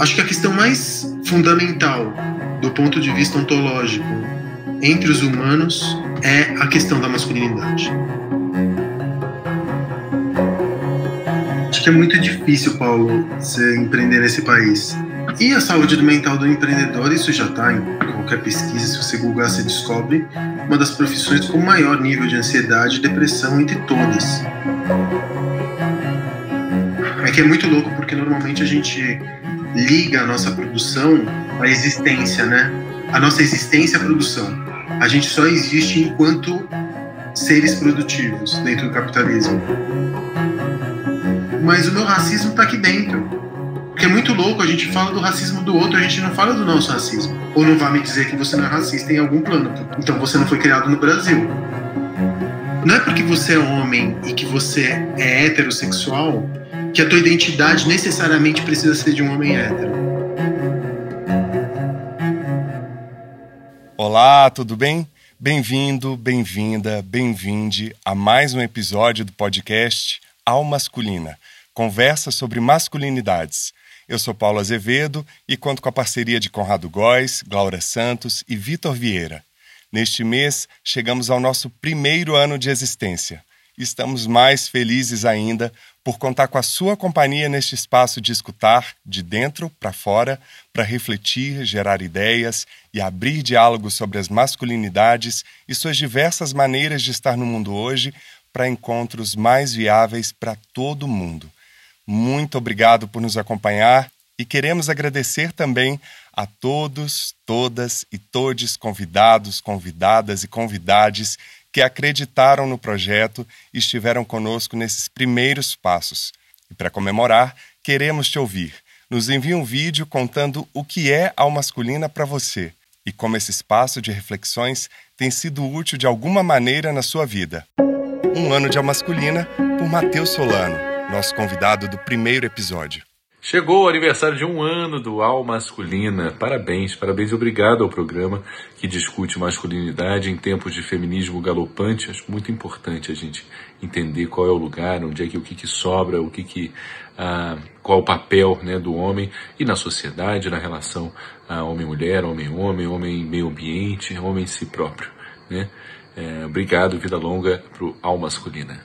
Acho que a questão mais fundamental do ponto de vista ontológico entre os humanos é a questão da masculinidade. Acho que é muito difícil, Paulo, você empreender nesse país. E a saúde mental do empreendedor, isso já está em qualquer pesquisa, se você googar, você descobre uma das profissões com maior nível de ansiedade e depressão entre todas. É que é muito louco porque normalmente a gente liga a nossa produção à existência, né? A nossa existência à produção. A gente só existe enquanto seres produtivos dentro do capitalismo. Mas o meu racismo está aqui dentro. Porque é muito louco, a gente fala do racismo do outro, a gente não fala do nosso racismo. Ou não vai me dizer que você não é racista em algum plano. Então você não foi criado no Brasil. Não é porque você é homem e que você é heterossexual que a tua identidade necessariamente precisa ser de um homem hétero. Olá, tudo bem? Bem-vindo, bem-vinda, bem-vinde a mais um episódio do podcast Al Masculina, conversa sobre masculinidades. Eu sou Paulo Azevedo e conto com a parceria de Conrado Góes, Glaura Santos e Vitor Vieira. Neste mês, chegamos ao nosso primeiro ano de existência. Estamos mais felizes ainda por contar com a sua companhia neste espaço de escutar, de dentro para fora, para refletir, gerar ideias e abrir diálogos sobre as masculinidades e suas diversas maneiras de estar no mundo hoje para encontros mais viáveis para todo mundo. Muito obrigado por nos acompanhar e queremos agradecer também a todos, todas e todes convidados, convidadas e convidades que acreditaram no projeto e estiveram conosco nesses primeiros passos. E para comemorar, queremos te ouvir. Nos envie um vídeo contando o que é a masculina para você e como esse espaço de reflexões tem sido útil de alguma maneira na sua vida. Um ano de Almasculina por Matheus Solano nosso convidado do primeiro episódio. Chegou o aniversário de um ano do Al Masculina. Parabéns, parabéns e obrigado ao programa que discute masculinidade em tempos de feminismo galopante. Acho muito importante a gente entender qual é o lugar, onde é que o que, que sobra, o que, que ah, qual o papel né, do homem e na sociedade, na relação ah, homem-mulher, homem-homem, homem-meio ambiente, homem si próprio. Né? É, obrigado, vida longa para o Al Masculina.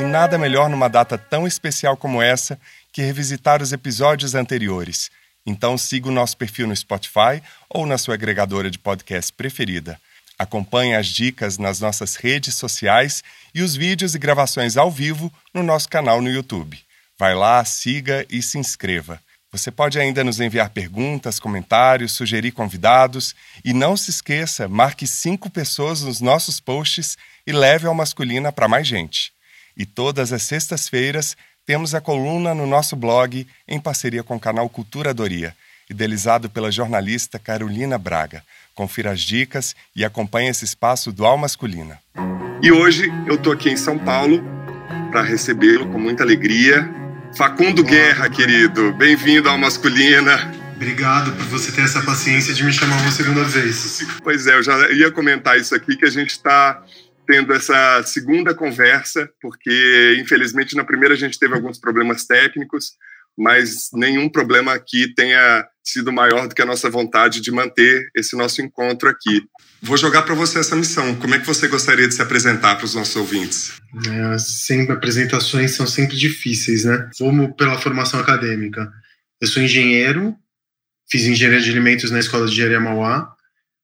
E nada melhor numa data tão especial como essa que revisitar os episódios anteriores. Então siga o nosso perfil no Spotify ou na sua agregadora de podcast preferida. Acompanhe as dicas nas nossas redes sociais e os vídeos e gravações ao vivo no nosso canal no YouTube. Vai lá, siga e se inscreva. Você pode ainda nos enviar perguntas, comentários, sugerir convidados e não se esqueça, marque cinco pessoas nos nossos posts e leve ao masculina para mais gente. E todas as sextas-feiras temos a coluna no nosso blog em parceria com o canal Cultura Doria, idealizado pela jornalista Carolina Braga. Confira as dicas e acompanhe esse espaço do Al Masculina. E hoje eu estou aqui em São Paulo para recebê-lo com muita alegria. Facundo. Guerra, querido, bem-vindo ao Masculina. Obrigado por você ter essa paciência de me chamar uma segunda vez. Pois é, eu já ia comentar isso aqui, que a gente está tendo essa segunda conversa, porque infelizmente na primeira a gente teve alguns problemas técnicos, mas nenhum problema aqui tenha sido maior do que a nossa vontade de manter esse nosso encontro aqui. Vou jogar para você essa missão. Como é que você gostaria de se apresentar para os nossos ouvintes? É, sempre apresentações são sempre difíceis, né? Vamos pela formação acadêmica. Eu sou engenheiro, fiz engenharia de alimentos na Escola de Engenharia Mauá,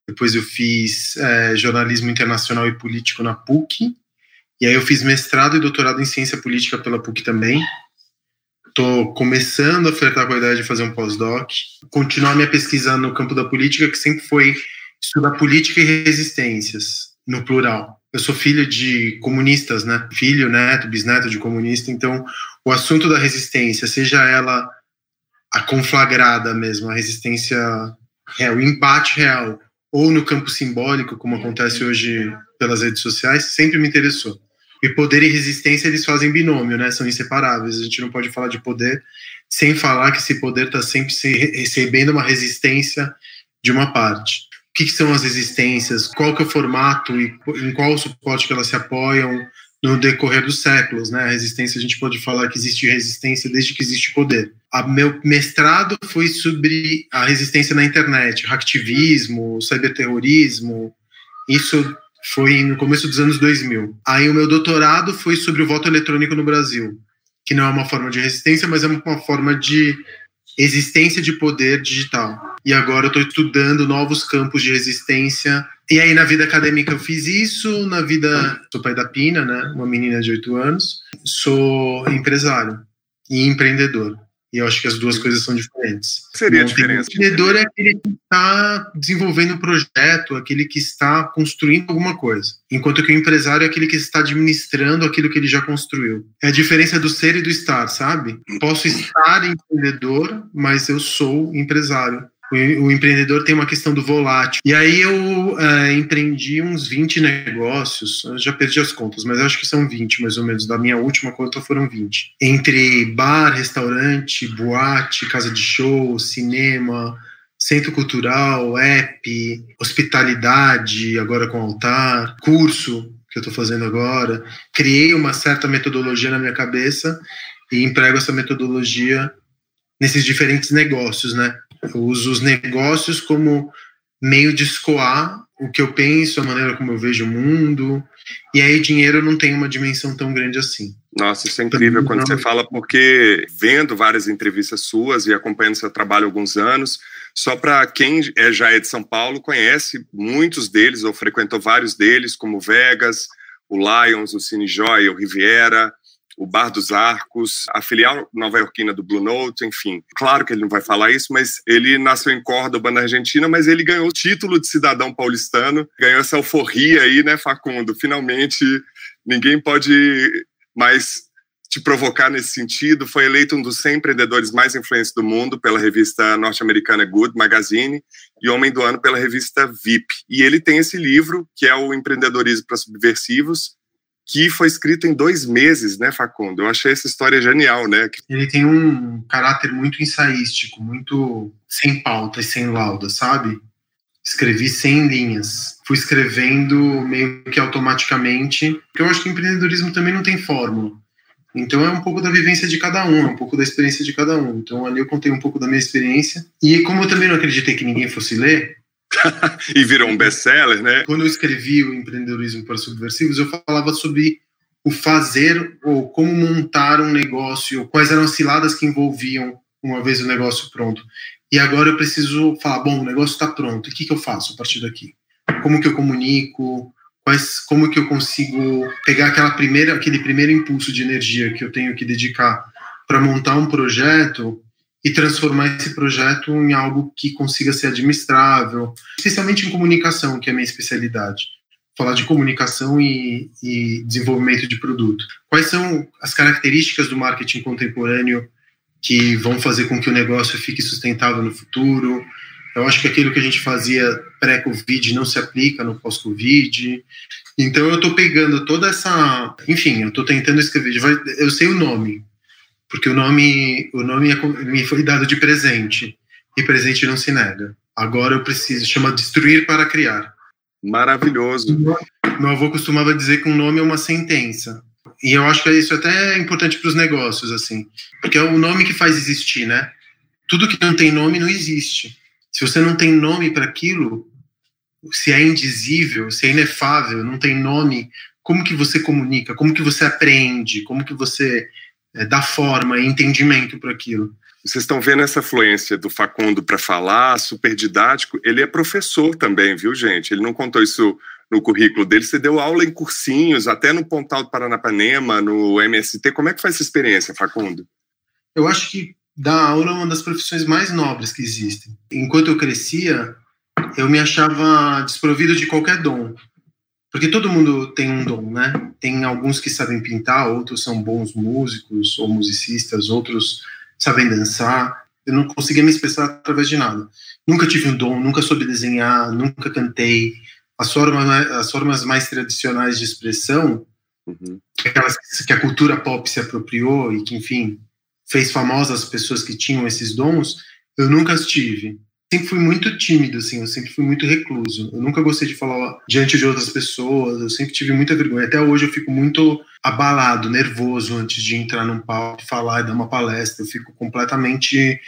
depois eu fiz é, jornalismo internacional e político na PUC. E aí eu fiz mestrado e doutorado em ciência política pela PUC também. Estou começando a flertar com a ideia de fazer um pós-doc. Continuar minha pesquisa no campo da política, que sempre foi estudar política e resistências, no plural. Eu sou filho de comunistas, né? Filho, neto, bisneto de comunista. Então, o assunto da resistência, seja ela a conflagrada mesmo, a resistência real, o empate real, ou no campo simbólico, como acontece hoje pelas redes sociais, sempre me interessou. E poder e resistência eles fazem binômio, né? São inseparáveis. A gente não pode falar de poder sem falar que esse poder está sempre recebendo uma resistência de uma parte. O que, que, são as resistências? Qual que é o formato e em qual suporte que elas se apoiam no decorrer dos séculos, né? A resistência, a gente pode falar que existe resistência desde que existe poder. A meu mestrado foi sobre a resistência na internet, hacktivismo, cyberterrorismo. Isso foi no começo dos anos 2000. Aí o meu doutorado foi sobre o voto eletrônico no Brasil, que não é uma forma de resistência, mas é uma forma de existência de poder digital. E agora eu estou estudando novos campos de resistência. E aí na vida acadêmica eu fiz isso, na vida sou pai da Pina, né, uma menina de 8 anos, sou empresário e empreendedor. E eu acho que as duas coisas são diferentes. Seria a diferença? O empreendedor é aquele que está desenvolvendo um projeto, aquele que está construindo alguma coisa. Enquanto que o empresário é aquele que está administrando aquilo que ele já construiu. É a diferença do ser e do estar, sabe? Posso estar empreendedor, mas eu sou empresário. O, empreendedor tem uma questão do volátil. E aí eu é, empreendi uns 20 negócios, já perdi as contas, mas acho que são 20 mais ou menos. Da minha última conta foram 20. Entre bar, restaurante, boate, casa de show, cinema, centro cultural, app, hospitalidade, agora com altar, curso que eu estou fazendo agora. Criei uma certa metodologia na minha cabeça e emprego essa metodologia nesses diferentes negócios, né? Eu uso os negócios como meio de escoar o que eu penso, a maneira como eu vejo o mundo. E aí, dinheiro não tem uma dimensão tão grande assim. Nossa, isso é incrível quando você fala, porque vendo várias entrevistas suas e acompanhando seu trabalho há alguns anos, só para quem é, já é de São Paulo, conhece muitos deles, ou frequentou vários deles, como Vegas, o Lions, o Cine Joy, o Riviera, o Bar dos Arcos, a filial nova-iorquina do Blue Note, enfim. Claro que ele não vai falar isso, mas ele nasceu em Córdoba, na Argentina, mas ele ganhou o título de cidadão paulistano, ganhou essa euforia aí, né, Facundo? Finalmente, ninguém pode mais te provocar nesse sentido. Foi eleito um dos 100 empreendedores mais influentes do mundo pela revista norte-americana Good Magazine e Homem do Ano pela revista VIP. E ele tem esse livro, que é o Empreendedorismo para Subversivos, que foi escrito em dois meses, né, Facundo? Eu achei essa história genial, né? Ele tem um caráter muito ensaístico, muito sem pauta e sem lauda, sabe? Escrevi 100 linhas. Fui escrevendo meio que automaticamente, porque eu acho que empreendedorismo também não tem fórmula. Então é um pouco da vivência de cada um, é um pouco da experiência de cada um. Então ali eu contei um pouco da minha experiência. E como eu também não acreditei que ninguém fosse ler, e virou um best-seller, né? Quando eu escrevi o Empreendedorismo para Subversivos, eu falava sobre o fazer ou como montar um negócio, quais eram as ciladas que envolviam uma vez o negócio pronto. E agora eu preciso falar, bom, o negócio está pronto, o que, que eu faço a partir daqui? Como que eu comunico? Quais, como que eu consigo pegar aquela primeira, aquele primeiro impulso de energia que eu tenho que dedicar para montar um projeto e transformar esse projeto em algo que consiga ser administrável, especialmente em comunicação, que é a minha especialidade. Falar de comunicação e, e desenvolvimento de produto. Quais são as características do marketing contemporâneo que vão fazer com que o negócio fique sustentável no futuro? Eu acho que aquilo que a gente fazia pré-Covid não se aplica no pós-Covid. Então eu estou pegando toda essa. Enfim, eu estou tentando escrever. Eu sei o nome, porque o nome, o nome é me foi dado de presente e presente não se nega. Agora eu preciso, chama destruir para criar. Maravilhoso. Meu avô costumava dizer que um nome é uma sentença. E eu acho que isso até é importante para os negócios, assim, porque é o nome que faz existir, né? Tudo que não tem nome não existe. Se você não tem nome para aquilo, se é indizível, se é inefável, não tem nome, como que você comunica? Como que você aprende? Como que você é, dar forma e entendimento para aquilo. Vocês estão vendo essa fluência do Facundo para falar, super didático. Ele é professor também, viu, gente? Ele não contou isso no currículo dele. Você deu aula em cursinhos, até no Pontal do Paranapanema, no MST. Como é que foi essa experiência, Facundo? Eu acho que dar aula é uma das profissões mais nobres que existem. Enquanto eu crescia, eu me achava desprovido de qualquer dom. Porque todo mundo tem um dom, né? Tem alguns que sabem pintar, outros são bons músicos ou musicistas, outros sabem dançar. Eu não conseguia me expressar através de nada. Nunca tive um dom, nunca soube desenhar, nunca cantei. As formas, as formas mais tradicionais de expressão, uhum. aquelas que a cultura pop se apropriou e que, enfim, fez famosas as pessoas que tinham esses dons, eu nunca as tive. Sempre fui muito tímido, assim, eu sempre fui muito recluso. Eu nunca gostei de falar diante de outras pessoas, eu sempre tive muita vergonha. Até hoje eu fico muito abalado, nervoso antes de entrar num palco, falar e dar uma palestra. Eu fico completamente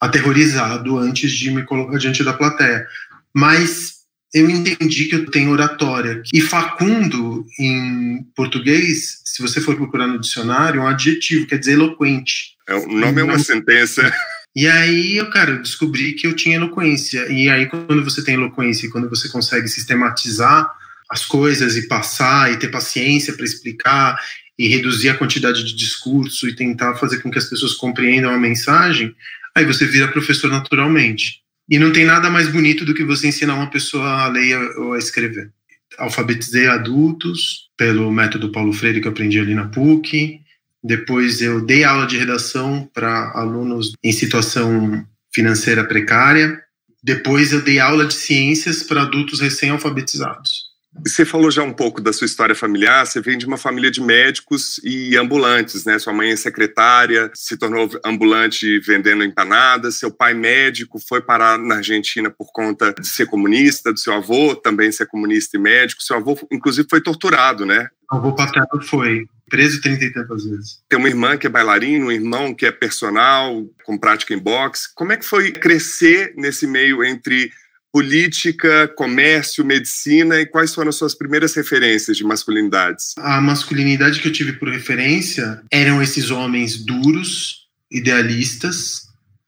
aterrorizado antes de me colocar diante da plateia. Mas eu entendi que eu tenho oratória. E facundo, em português, se você for procurar no dicionário, é um adjetivo, quer dizer eloquente. É, o nome é uma sentença. E aí, eu, cara, eu descobri que eu tinha eloquência. E aí, quando você tem eloquência e quando você consegue sistematizar as coisas e passar e ter paciência para explicar e reduzir a quantidade de discurso e tentar fazer com que as pessoas compreendam a mensagem, aí você vira professor naturalmente. E não tem nada mais bonito do que você ensinar uma pessoa a ler ou a escrever. Alfabetizei adultos pelo método Paulo Freire que eu aprendi ali na PUC. Depois eu dei aula de redação para alunos em situação financeira precária. Depois eu dei aula de ciências para adultos recém-alfabetizados. Você falou já um pouco da sua história familiar. Você vem de uma família de médicos e ambulantes, né? Sua mãe é secretária, se tornou ambulante vendendo empanadas. Seu pai médico foi parar na Argentina por conta de ser comunista, do seu avô também ser comunista e médico. Seu avô, inclusive, foi torturado, né? O avô paterno foi preso trinta e tantas vezes. Tem uma irmã que é bailarina, um irmão que é personal, com prática em boxe. Como é que foi crescer nesse meio entre política, comércio, medicina e quais foram as suas primeiras referências de masculinidades? A masculinidade que eu tive por referência eram esses homens duros, idealistas,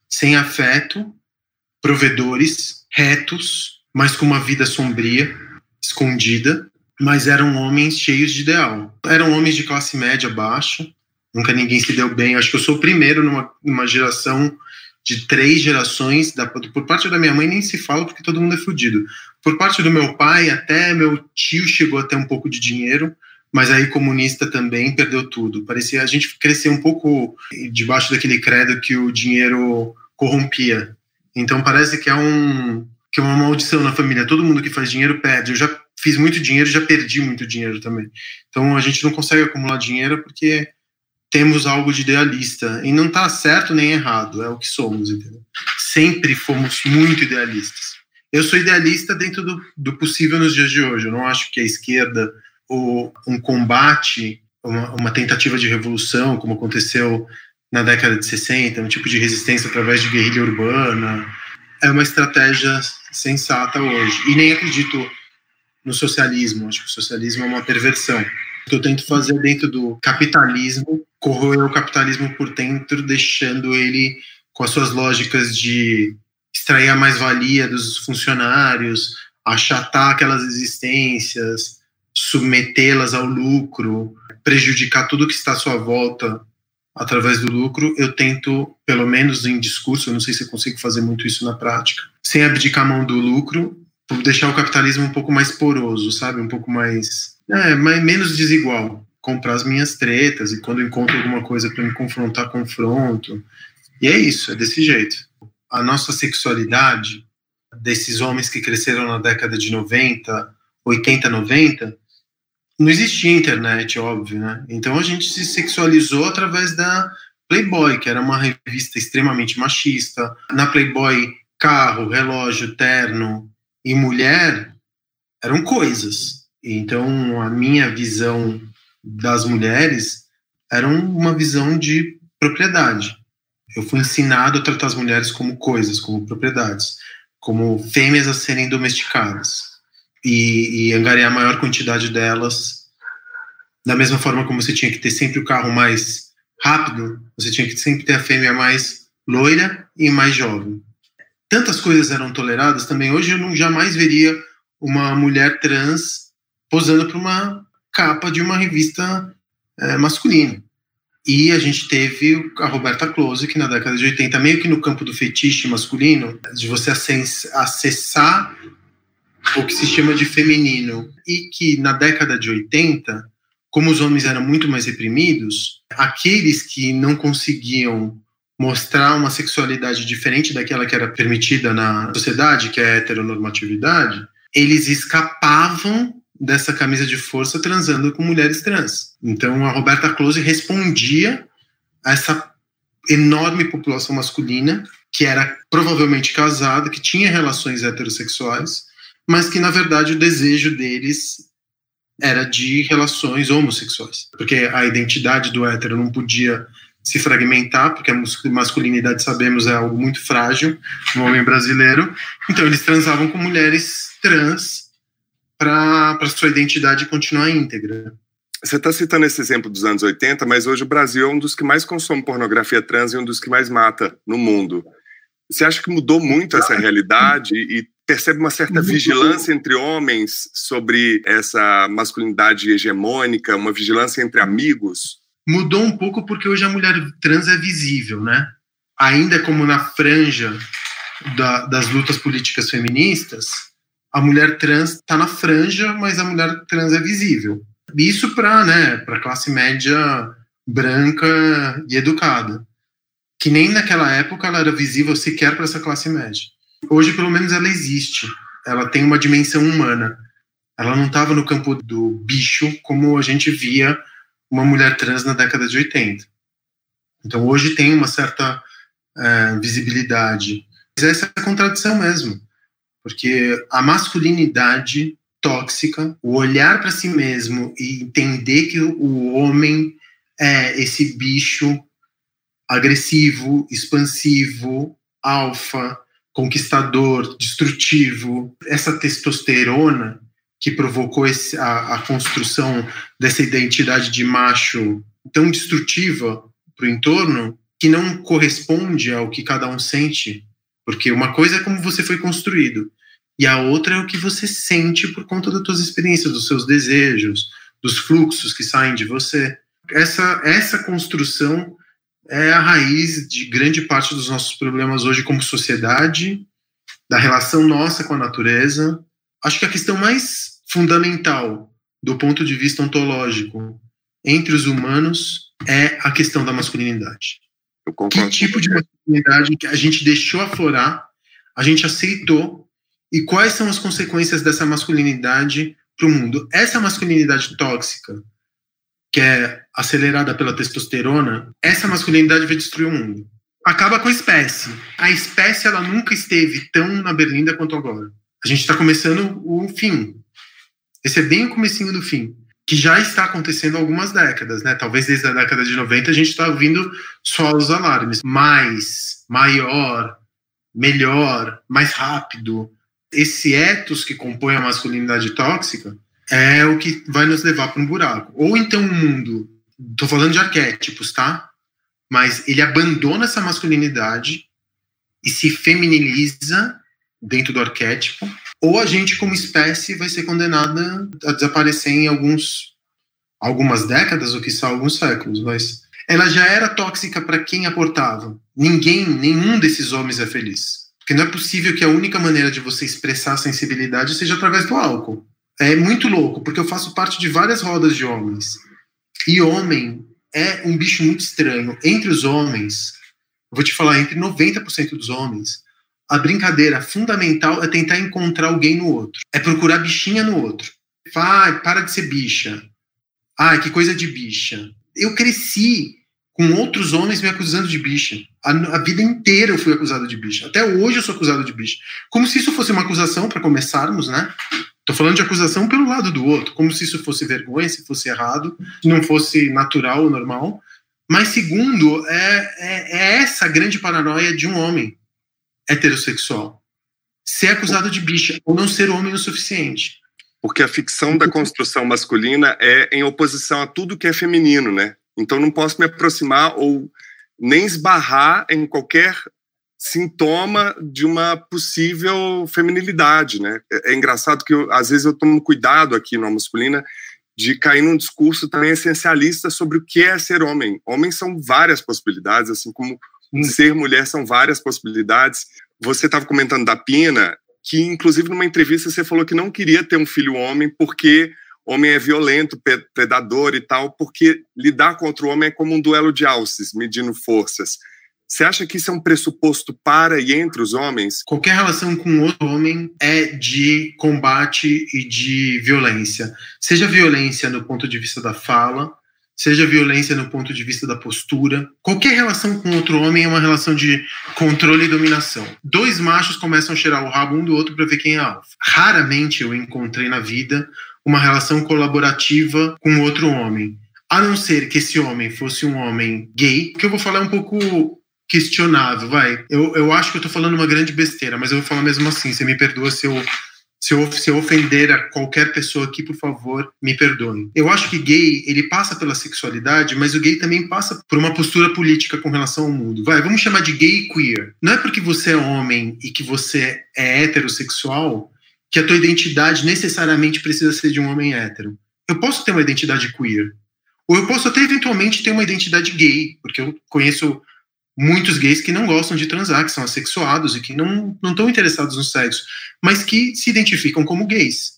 sem afeto, provedores, retos, mas com uma vida sombria, escondida, mas eram homens cheios de ideal. Eram homens de classe média baixa, nunca ninguém se deu bem. Acho que eu sou o primeiro numa, numa geração de três gerações, da, por parte da minha mãe nem se fala porque todo mundo é fudido. Por parte do meu pai, até meu tio chegou a ter um pouco de dinheiro, mas aí comunista também perdeu tudo. Parecia a gente crescer um pouco debaixo daquele credo que o dinheiro corrompia. Então parece que é um que é uma maldição na família. Todo mundo que faz dinheiro perde. Eu já fiz muito dinheiro, já perdi muito dinheiro também. Então a gente não consegue acumular dinheiro porque temos algo de idealista. E não está certo nem errado, é o que somos, entendeu? Sempre fomos muito idealistas. Eu sou idealista dentro do, do possível nos dias de hoje. Eu não acho que a esquerda ou um combate, uma, uma tentativa de revolução, como aconteceu na década de 60, um tipo de resistência através de guerrilha urbana, é uma estratégia sensata hoje. E nem acredito no socialismo. Acho que o socialismo é uma perversão. O que eu tento fazer dentro do capitalismo corroer o capitalismo por dentro, deixando ele com as suas lógicas de extrair a mais-valia dos funcionários, achatar aquelas existências, submetê-las ao lucro, prejudicar tudo que está à sua volta através do lucro, eu tento, pelo menos em discurso, eu não sei se eu consigo fazer muito isso na prática, sem abdicar a mão do lucro, deixar o capitalismo um pouco mais poroso, sabe? Um pouco mais. É, mais menos desigual comprar as minhas tretas e quando encontro alguma coisa para me confrontar, confronto. E é isso, é desse jeito. A nossa sexualidade, desses homens que cresceram na década de 90, 80, 90, não existia internet, óbvio, né? Então a gente se sexualizou através da Playboy, que era uma revista extremamente machista. Na Playboy, carro, relógio, terno e mulher eram coisas. Então a minha visão das mulheres era uma visão de propriedade. Eu fui ensinado a tratar as mulheres como coisas, como propriedades, como fêmeas a serem domesticadas e, e angariar a maior quantidade delas. Da mesma forma como você tinha que ter sempre o carro mais rápido, você tinha que sempre ter a fêmea mais loira e mais jovem. Tantas coisas eram toleradas também. Hoje eu não jamais veria uma mulher trans posando para uma capa de uma revista é, masculina. E a gente teve a Roberta Close, que na década de 80, meio que no campo do fetiche masculino, de você acessar o que se chama de feminino, e que na década de 80, como os homens eram muito mais reprimidos, aqueles que não conseguiam mostrar uma sexualidade diferente daquela que era permitida na sociedade, que é a heteronormatividade, eles escapavam dessa camisa de força transando com mulheres trans. Então a Roberta Close respondia a essa enorme população masculina que era provavelmente casada, que tinha relações heterossexuais, mas que na verdade o desejo deles era de relações homossexuais, porque a identidade do hétero não podia se fragmentar, porque a masculinidade, sabemos, é algo muito frágil no homem brasileiro. Então, eles transavam com mulheres trans para sua identidade continuar íntegra. Você está citando esse exemplo dos anos 80, mas hoje o Brasil é um dos que mais consome pornografia trans e um dos que mais mata no mundo. Você acha que mudou muito essa realidade e percebe uma certa vigilância entre homens sobre essa masculinidade hegemônica, uma vigilância entre amigos? Mudou um pouco porque hoje a mulher trans é visível, né? Ainda como na franja da, das lutas políticas feministas, a mulher trans está na franja, mas a mulher trans é visível. Isso para né, a classe média branca e educada. Que nem naquela época ela era visível sequer para essa classe média. Hoje, pelo menos, ela existe. Ela tem uma dimensão humana. Ela não estava no campo do bicho como a gente via uma mulher trans na década de 80. Então hoje tem uma certa é, visibilidade. Mas essa é a contradição mesmo, porque a masculinidade tóxica, o olhar para si mesmo e entender que o homem é esse bicho agressivo, expansivo, alfa, conquistador, destrutivo, essa testosterona que provocou esse, a, a, construção dessa identidade de macho tão destrutiva para o entorno, que não corresponde ao que cada um sente. Porque uma coisa é como você foi construído, e a outra é o que você sente por conta das suas experiências, dos seus desejos, dos fluxos que saem de você. Essa, essa construção é a raiz de grande parte dos nossos problemas hoje como sociedade, da relação nossa com a natureza. Acho que a questão mais fundamental do ponto de vista ontológico entre os humanos é a questão da masculinidade. Que tipo de masculinidade que a gente deixou aflorar, a gente aceitou, e quais são as consequências dessa masculinidade para o mundo? Essa masculinidade tóxica, que é acelerada pela testosterona, essa masculinidade vai destruir o mundo. Acaba com a espécie. A espécie ela nunca esteve tão na berlinda quanto agora. A gente está começando o fim. Esse é bem o comecinho do fim, que já está acontecendo há algumas décadas, né? Talvez desde a década de 90 a gente está ouvindo só os alarmes. Mais, maior, melhor, mais rápido. Esse ethos que compõe a masculinidade tóxica é o que vai nos levar para um buraco. Ou então um mundo, estou falando de arquétipos, tá? Mas ele abandona essa masculinidade e se feminiliza dentro do arquétipo ou a gente como espécie vai ser condenada a desaparecer em alguns algumas décadas ou que alguns séculos, mas ela já era tóxica para quem aportava. Ninguém, nenhum desses homens é feliz. Porque não é possível que a única maneira de você expressar sensibilidade seja através do álcool. É muito louco, porque eu faço parte de várias rodas de homens. E homem é um bicho muito estranho. Entre os homens, vou te falar, entre 90% dos homens, a brincadeira fundamental é tentar encontrar alguém no outro. É procurar bichinha no outro. Vai, para de ser bicha. Ai, que coisa de bicha. Eu cresci com outros homens me acusando de bicha. A, a, vida inteira eu fui acusado de bicha. Até hoje eu sou acusado de bicha. Como se isso fosse uma acusação, para começarmos, né? Tô falando de acusação pelo lado do outro, como se isso fosse vergonha, se fosse errado, se não fosse natural ou normal. Mas segundo, é, é, é essa grande paranoia de um homem heterossexual ser acusado de bicha ou não ser homem o suficiente. Porque a ficção da construção masculina é em oposição a tudo que é feminino, né? Então não posso me aproximar ou nem esbarrar em qualquer sintoma de uma possível feminilidade, né? É, é engraçado que eu, às vezes eu tomo cuidado aqui na masculina de cair num discurso também essencialista sobre o que é ser homem. Homens são várias possibilidades, assim como. Ser mulher são várias possibilidades. Você estava comentando da Pina, que inclusive numa entrevista você falou que não queria ter um filho homem porque homem é violento, predador e tal, porque lidar contra o homem é como um duelo de alces, medindo forças. Você acha que isso é um pressuposto para e entre os homens? Qualquer relação com outro homem é de combate e de violência. Seja violência no ponto de vista da fala, seja violência no ponto de vista da postura. Qualquer relação com outro homem é uma relação de controle e dominação. Dois machos começam a cheirar o rabo um do outro para ver quem é alfa. Raramente eu encontrei na vida uma relação colaborativa com outro homem. A não ser que esse homem fosse um homem gay, que eu vou falar um pouco questionável, vai. Eu, eu acho que eu tô falando uma grande besteira, mas eu vou falar mesmo assim. Você me perdoa se eu se eu, se eu ofender a qualquer pessoa aqui, por favor, me perdoe. Eu acho que gay, ele passa pela sexualidade, mas o gay também passa por uma postura política com relação ao mundo. Vai, vamos chamar de gay queer. Não é porque você é homem e que você é heterossexual que a tua identidade necessariamente precisa ser de um homem hétero. Eu posso ter uma identidade queer. Ou eu posso até eventualmente ter uma identidade gay, porque eu conheço muitos gays que não gostam de transar, que são assexuados e que não, estão interessados no sexo, mas que se identificam como gays.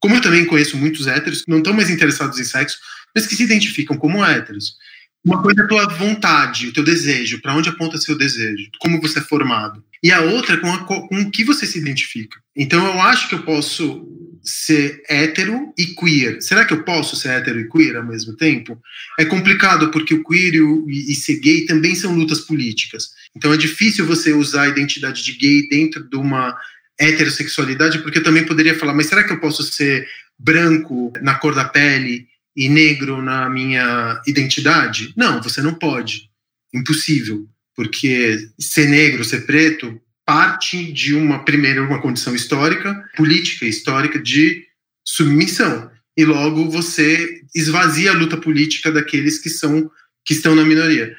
Como eu também conheço muitos héteros que não estão mais interessados em sexo, mas que se identificam como héteros. Uma coisa é a tua vontade, o teu desejo, para onde aponta seu desejo, como você é formado. E a outra é com, a, com o que você se identifica. Então eu acho que eu posso ser hétero e queer. Será que eu posso ser hétero e queer ao mesmo tempo? É complicado porque o queer e, o, e ser gay também são lutas políticas. Então é difícil você usar a identidade de gay dentro de uma heterossexualidade, porque eu também poderia falar, mas será que eu posso ser branco na cor da pele e negro na minha identidade? Não, você não pode. Impossível. Porque ser negro, ser preto, parte de uma primeira uma condição histórica, política histórica de submissão. E logo você esvazia a luta política daqueles que são que estão na minoria.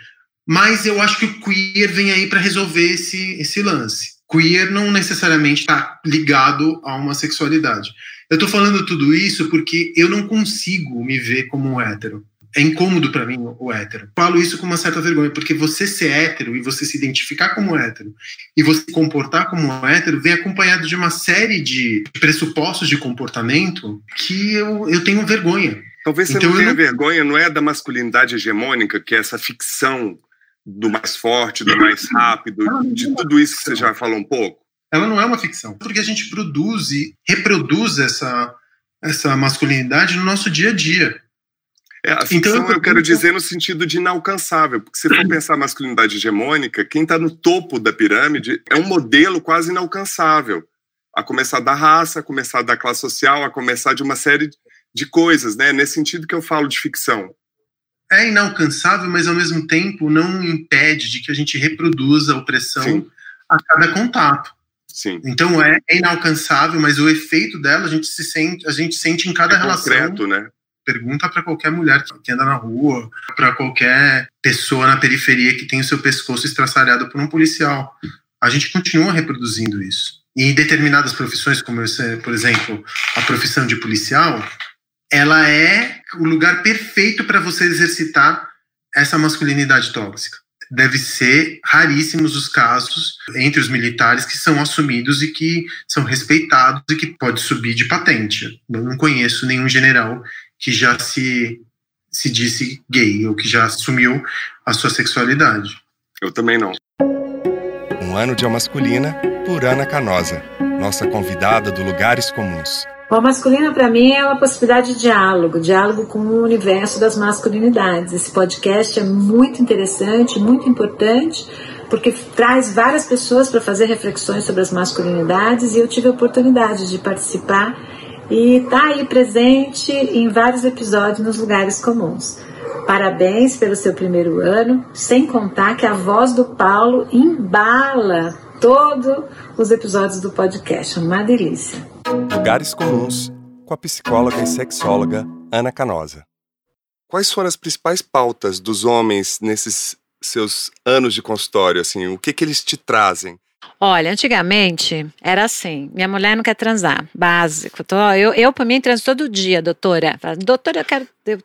Mas eu acho que o queer vem aí para resolver esse, esse lance. Queer não necessariamente está ligado a uma sexualidade. Eu estou falando tudo isso porque eu não consigo me ver como um hétero é incômodo para mim o hétero. Falo isso com uma certa vergonha, porque você ser hétero e você se identificar como hétero e você se comportar como hétero vem acompanhado de uma série de pressupostos de comportamento que eu, eu tenho vergonha. Talvez você então, não tenha não... vergonha, não é da masculinidade hegemônica, que é essa ficção do mais forte, do mais rápido, de tudo isso que você já falou um pouco? Ela não é uma ficção, porque a gente produz e reproduz essa, essa masculinidade no nosso dia a dia. É, a ficção então, eu, eu quero dizer no sentido de inalcançável, porque se for pensar masculinidade hegemônica, quem está no topo da pirâmide é um modelo quase inalcançável, a começar da raça, a começar da classe social, a começar de uma série de coisas, né? Nesse sentido que eu falo de ficção. É inalcançável, mas ao mesmo tempo não impede de que a gente reproduza a opressão Sim. a cada contato. Sim. Então é, é, inalcançável, mas o efeito dela a gente se sente, a gente sente em cada é relação. Concreto, né? Pergunta para qualquer mulher que anda na rua, para qualquer pessoa na periferia que tem o seu pescoço estraçalhado por um policial. A gente continua reproduzindo isso. E em determinadas profissões, como por exemplo, a profissão de policial, ela é o lugar perfeito para você exercitar essa masculinidade tóxica. Deve ser raríssimos os casos entre os militares que são assumidos e que são respeitados e que pode subir de patente. Eu não conheço nenhum general que já se, se disse gay ou que já assumiu a sua sexualidade. Eu também não. Um ano de masculina por Ana Canosa, nossa convidada do Lugares Comuns. O masculina para mim é uma possibilidade de diálogo, diálogo com o universo das masculinidades. Esse podcast é muito interessante, muito importante, porque traz várias pessoas para fazer reflexões sobre as masculinidades e eu tive a oportunidade de participar e está aí presente em vários episódios nos lugares comuns. Parabéns pelo seu primeiro ano, sem contar que a voz do Paulo embala todos os episódios do podcast. Uma delícia. Lugares comuns com a psicóloga e sexóloga Ana Canosa. Quais foram as principais pautas dos homens nesses seus anos de consultório? Assim, o que, que eles te trazem? Olha, antigamente era assim: minha mulher não quer transar, básico. Tô, eu, eu para mim, transo todo dia, doutora. doutora, eu quero. Eu,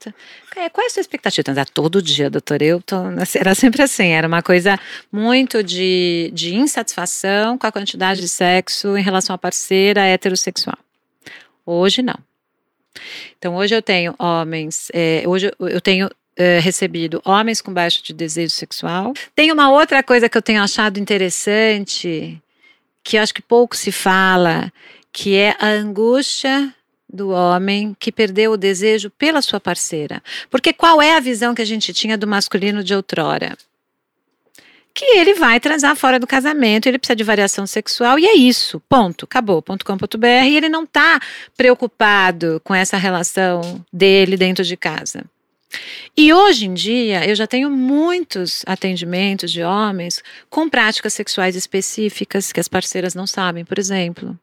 qual é a sua expectativa? Transar todo dia, doutora? Eu tô, era sempre assim: era uma coisa muito de, de insatisfação com a quantidade de sexo em relação à parceira heterossexual. Hoje, não. Então, hoje eu tenho homens, é, hoje eu tenho uh, recebido homens com baixo de desejo sexual. Tem uma outra coisa que eu tenho achado interessante, que acho que pouco se fala, que é a angústia do homem que perdeu o desejo pela sua parceira. Porque qual é a visão que a gente tinha do masculino de outrora? Que ele vai transar fora do casamento, ele precisa de variação sexual e é isso. Ponto. Acabou. .com.br e ele não está preocupado com essa relação dele dentro de casa. E hoje em dia, eu já tenho muitos atendimentos de homens com práticas sexuais específicas que as parceiras não sabem, por exemplo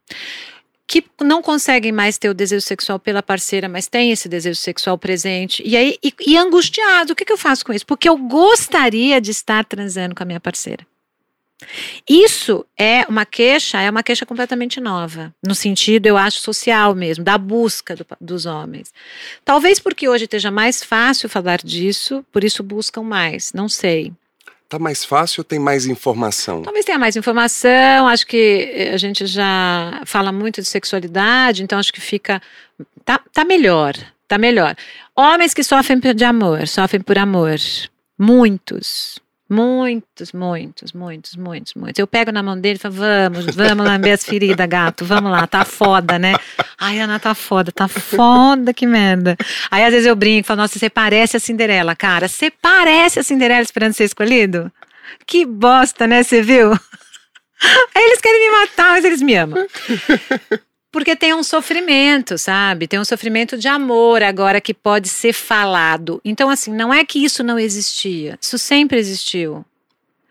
que não conseguem mais ter o desejo sexual pela parceira, mas tem esse desejo sexual presente. E aí, e, e angustiado, o que, que eu faço com isso? Porque eu gostaria de estar transando com a minha parceira. Isso é uma queixa, é uma queixa completamente nova, no sentido, eu acho, social mesmo, da busca do, dos homens. Talvez porque hoje esteja mais fácil falar disso, por isso buscam mais, não sei. Tá mais fácil ou tem mais informação? Talvez tenha mais informação. Acho que eh, a gente já fala muito de sexualidade, então acho que fica. Tá, tá melhor. Tá melhor. Homens que sofrem de amor, sofrem por amor. Muitos. Muitos, muitos, muitos, muitos, muitos. Eu pego na mão dele e falo, vamos, vamos lamber as feridas, gato, vamos lá, tá foda, né? Ai, Ana, tá foda, tá foda, que merda. Aí às vezes eu brinco, falo, nossa, você parece a Cinderela, cara, você parece a Cinderela esperando ser escolhido? Que bosta, né, você viu? Eles querem me matar, mas eles me amam. Porque tem um sofrimento, sabe? Tem um sofrimento de amor agora que pode ser falado. Então, assim, não é que isso não existia. Isso sempre existiu.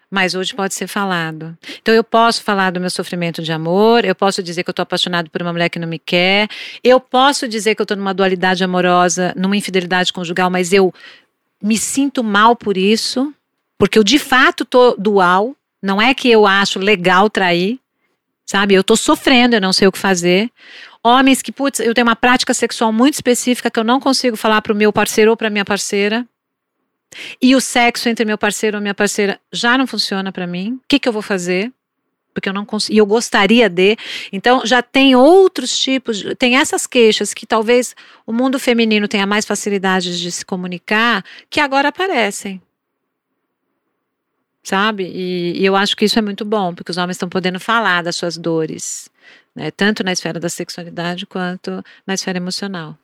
Mas hoje pode ser falado. Então, eu posso falar do meu sofrimento de amor, eu posso dizer que eu estou apaixonado por uma mulher que não me quer, eu posso dizer que eu estou numa dualidade amorosa, numa infidelidade conjugal, mas eu me sinto mal por isso, porque eu de fato estou dual. Não é que eu acho legal trair, sabe? Eu tô sofrendo, eu não sei o que fazer. Homens que, putz, eu tenho uma prática sexual muito específica que eu não consigo falar pro meu parceiro ou pra minha parceira. E o sexo entre meu parceiro ou minha parceira já não funciona para mim. O que, que eu vou fazer? Porque eu não consigo, e eu gostaria de. Então, já tem outros tipos, tem essas queixas que talvez o mundo feminino tenha mais facilidade de se comunicar, que agora aparecem sabe? E, e, eu acho que isso é muito bom, porque os homens estão podendo falar das suas dores, né? tanto na esfera da sexualidade quanto na esfera emocional.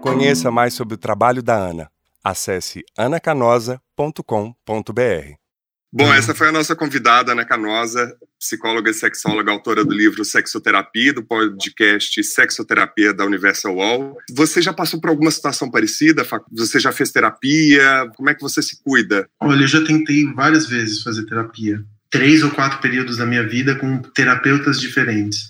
Conheça mais sobre o trabalho da Ana. Acesse anacanosa.com.br. Bom, essa foi a nossa convidada, Ana Canosa, psicóloga e sexóloga, autora do livro Sexoterapia, do podcast Sexoterapia da Universal Wall. Você já passou por alguma situação parecida? Você já fez terapia? Como é que você se cuida? Olha, eu já tentei várias vezes fazer terapia. Três ou quatro períodos da minha vida com terapeutas diferentes.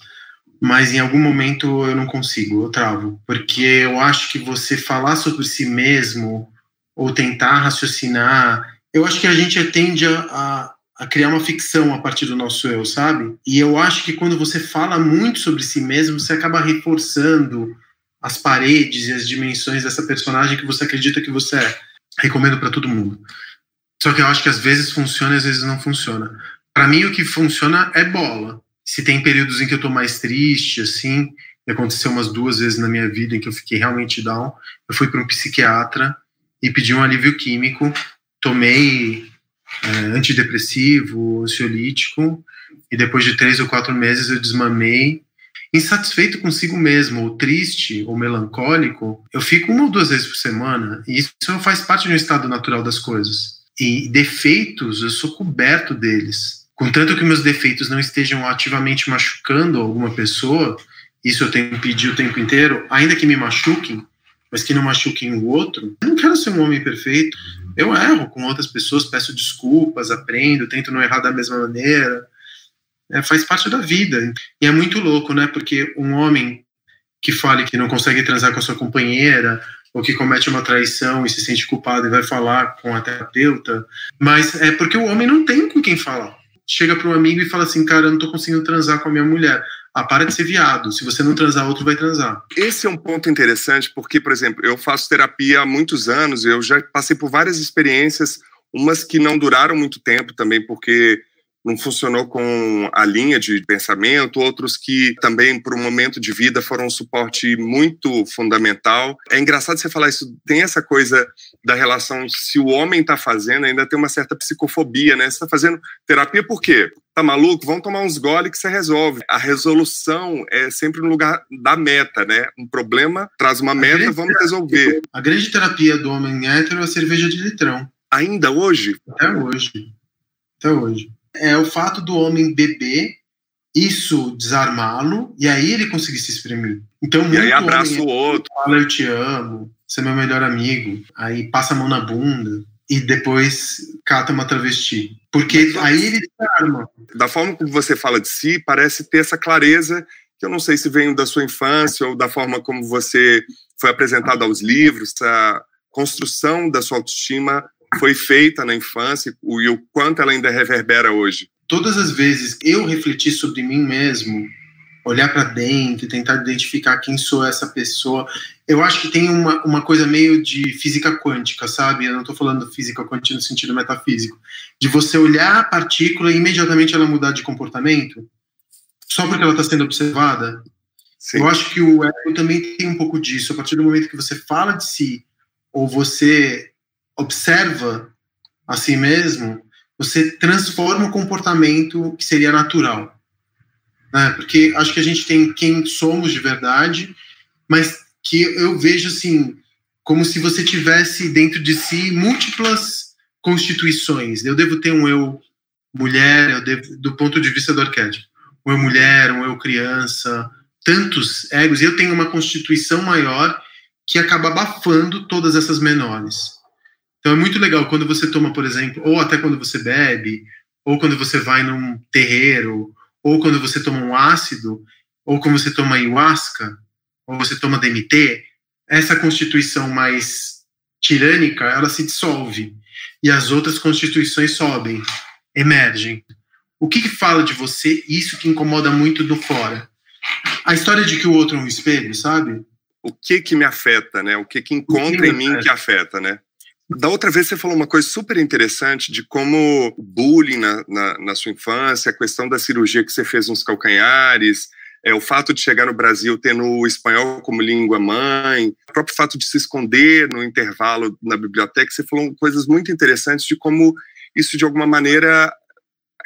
Mas em algum momento eu não consigo, eu travo. Porque eu acho que você falar sobre si mesmo ou tentar raciocinar eu acho que a gente tende a, a, a, criar uma ficção a partir do nosso eu, sabe? E eu acho que quando você fala muito sobre si mesmo, você acaba reforçando as paredes e as dimensões dessa personagem que você acredita que você é. Recomendo para todo mundo. Só que eu acho que às vezes funciona e às vezes não funciona. Para mim, o que funciona é bola. Se tem períodos em que eu tô mais triste, assim, aconteceu umas duas vezes na minha vida em que eu fiquei realmente down, eu fui para um psiquiatra e pedi um alívio químico tomei é, antidepressivo, ansiolítico, e depois de três ou quatro meses eu desmamei. Insatisfeito consigo mesmo, ou triste, ou melancólico, eu fico uma ou duas vezes por semana, e isso faz parte de um estado natural das coisas. E defeitos, eu sou coberto deles. Contanto que meus defeitos não estejam ativamente machucando alguma pessoa, isso eu tenho que pedir o tempo inteiro, ainda que me machuquem, mas que não machuquem o outro. Eu não quero ser um homem perfeito. Eu erro com outras pessoas, peço desculpas, aprendo, tento não errar da mesma maneira. É, faz parte da vida. E é muito louco, né? Porque um homem que fale que não consegue transar com a sua companheira, ou que comete uma traição e se sente culpado e vai falar com a terapeuta, mas é porque o homem não tem com quem falar. Chega para um amigo e fala assim: Cara, eu não tô conseguindo transar com a minha mulher. Ah, para de ser viado. Se você não transar, outro vai transar. Esse é um ponto interessante, porque, por exemplo, eu faço terapia há muitos anos, eu já passei por várias experiências, umas que não duraram muito tempo também, porque não funcionou com a linha de pensamento, outros que também, por um momento de vida, foram um suporte muito fundamental. É engraçado você falar isso, tem essa coisa da relação, se o homem está fazendo, ainda tem uma certa psicofobia, né? Você está fazendo terapia por quê? Tá maluco? Vamos tomar uns goles que você resolve. A resolução é sempre no lugar da meta, né? Um problema traz uma meta, vamos resolver. A grande terapia do homem hétero é a cerveja de litrão. Ainda hoje? Até hoje. Até hoje é o fato do homem beber, isso desarmá-lo, e aí ele conseguir se exprimir. Então, e aí abraça o outro. Fala, eu te amo, você é meu melhor amigo. Aí passa a mão na bunda e depois cata uma travesti. Porque aí ele desarma. Da forma como você fala de si, parece ter essa clareza que eu não sei se vem da sua infância ou da forma como você foi apresentado aos livros, a construção da sua autoestima foi feita na infância e o quanto ela ainda reverbera hoje? Todas as vezes eu refleti sobre mim mesmo, olhar para dentro e tentar identificar quem sou essa pessoa, eu acho que tem uma, uma coisa meio de física quântica, sabe? Eu não estou falando física quântica no sentido metafísico, de você olhar a partícula e imediatamente ela mudar de comportamento, só porque ela está sendo observada. Sim. Eu acho que o ego também tem um pouco disso. A partir do momento que você fala de si, ou você observa a si mesmo, você transforma o comportamento que seria natural. Né? Porque acho que a gente tem quem somos de verdade, mas que eu vejo assim, como se você tivesse dentro de si múltiplas constituições. Eu devo ter um eu mulher, eu devo, do ponto de vista do arquétipo, um eu mulher, um eu criança, tantos egos, e eu tenho uma constituição maior que acaba abafando todas essas menores. Então é muito legal quando você toma, por exemplo, ou até quando você bebe, ou quando você vai num terreiro, ou quando você toma um ácido, ou quando você toma ayahuasca, ou você toma DMT, essa constituição mais tirânica, ela se dissolve e as outras constituições sobem, emergem. O que, que fala de você? Isso que incomoda muito do fora. A história de que o outro é um espelho, sabe? O que que me afeta, né? O que que encontra que em mim que afeta, né? Da outra vez você falou uma coisa super interessante de como bullying na, na, na, sua infância, a questão da cirurgia que você fez nos calcanhares, é, o fato de chegar no Brasil tendo o espanhol como língua mãe, o próprio fato de se esconder no intervalo na biblioteca, você falou coisas muito interessantes de como isso de alguma maneira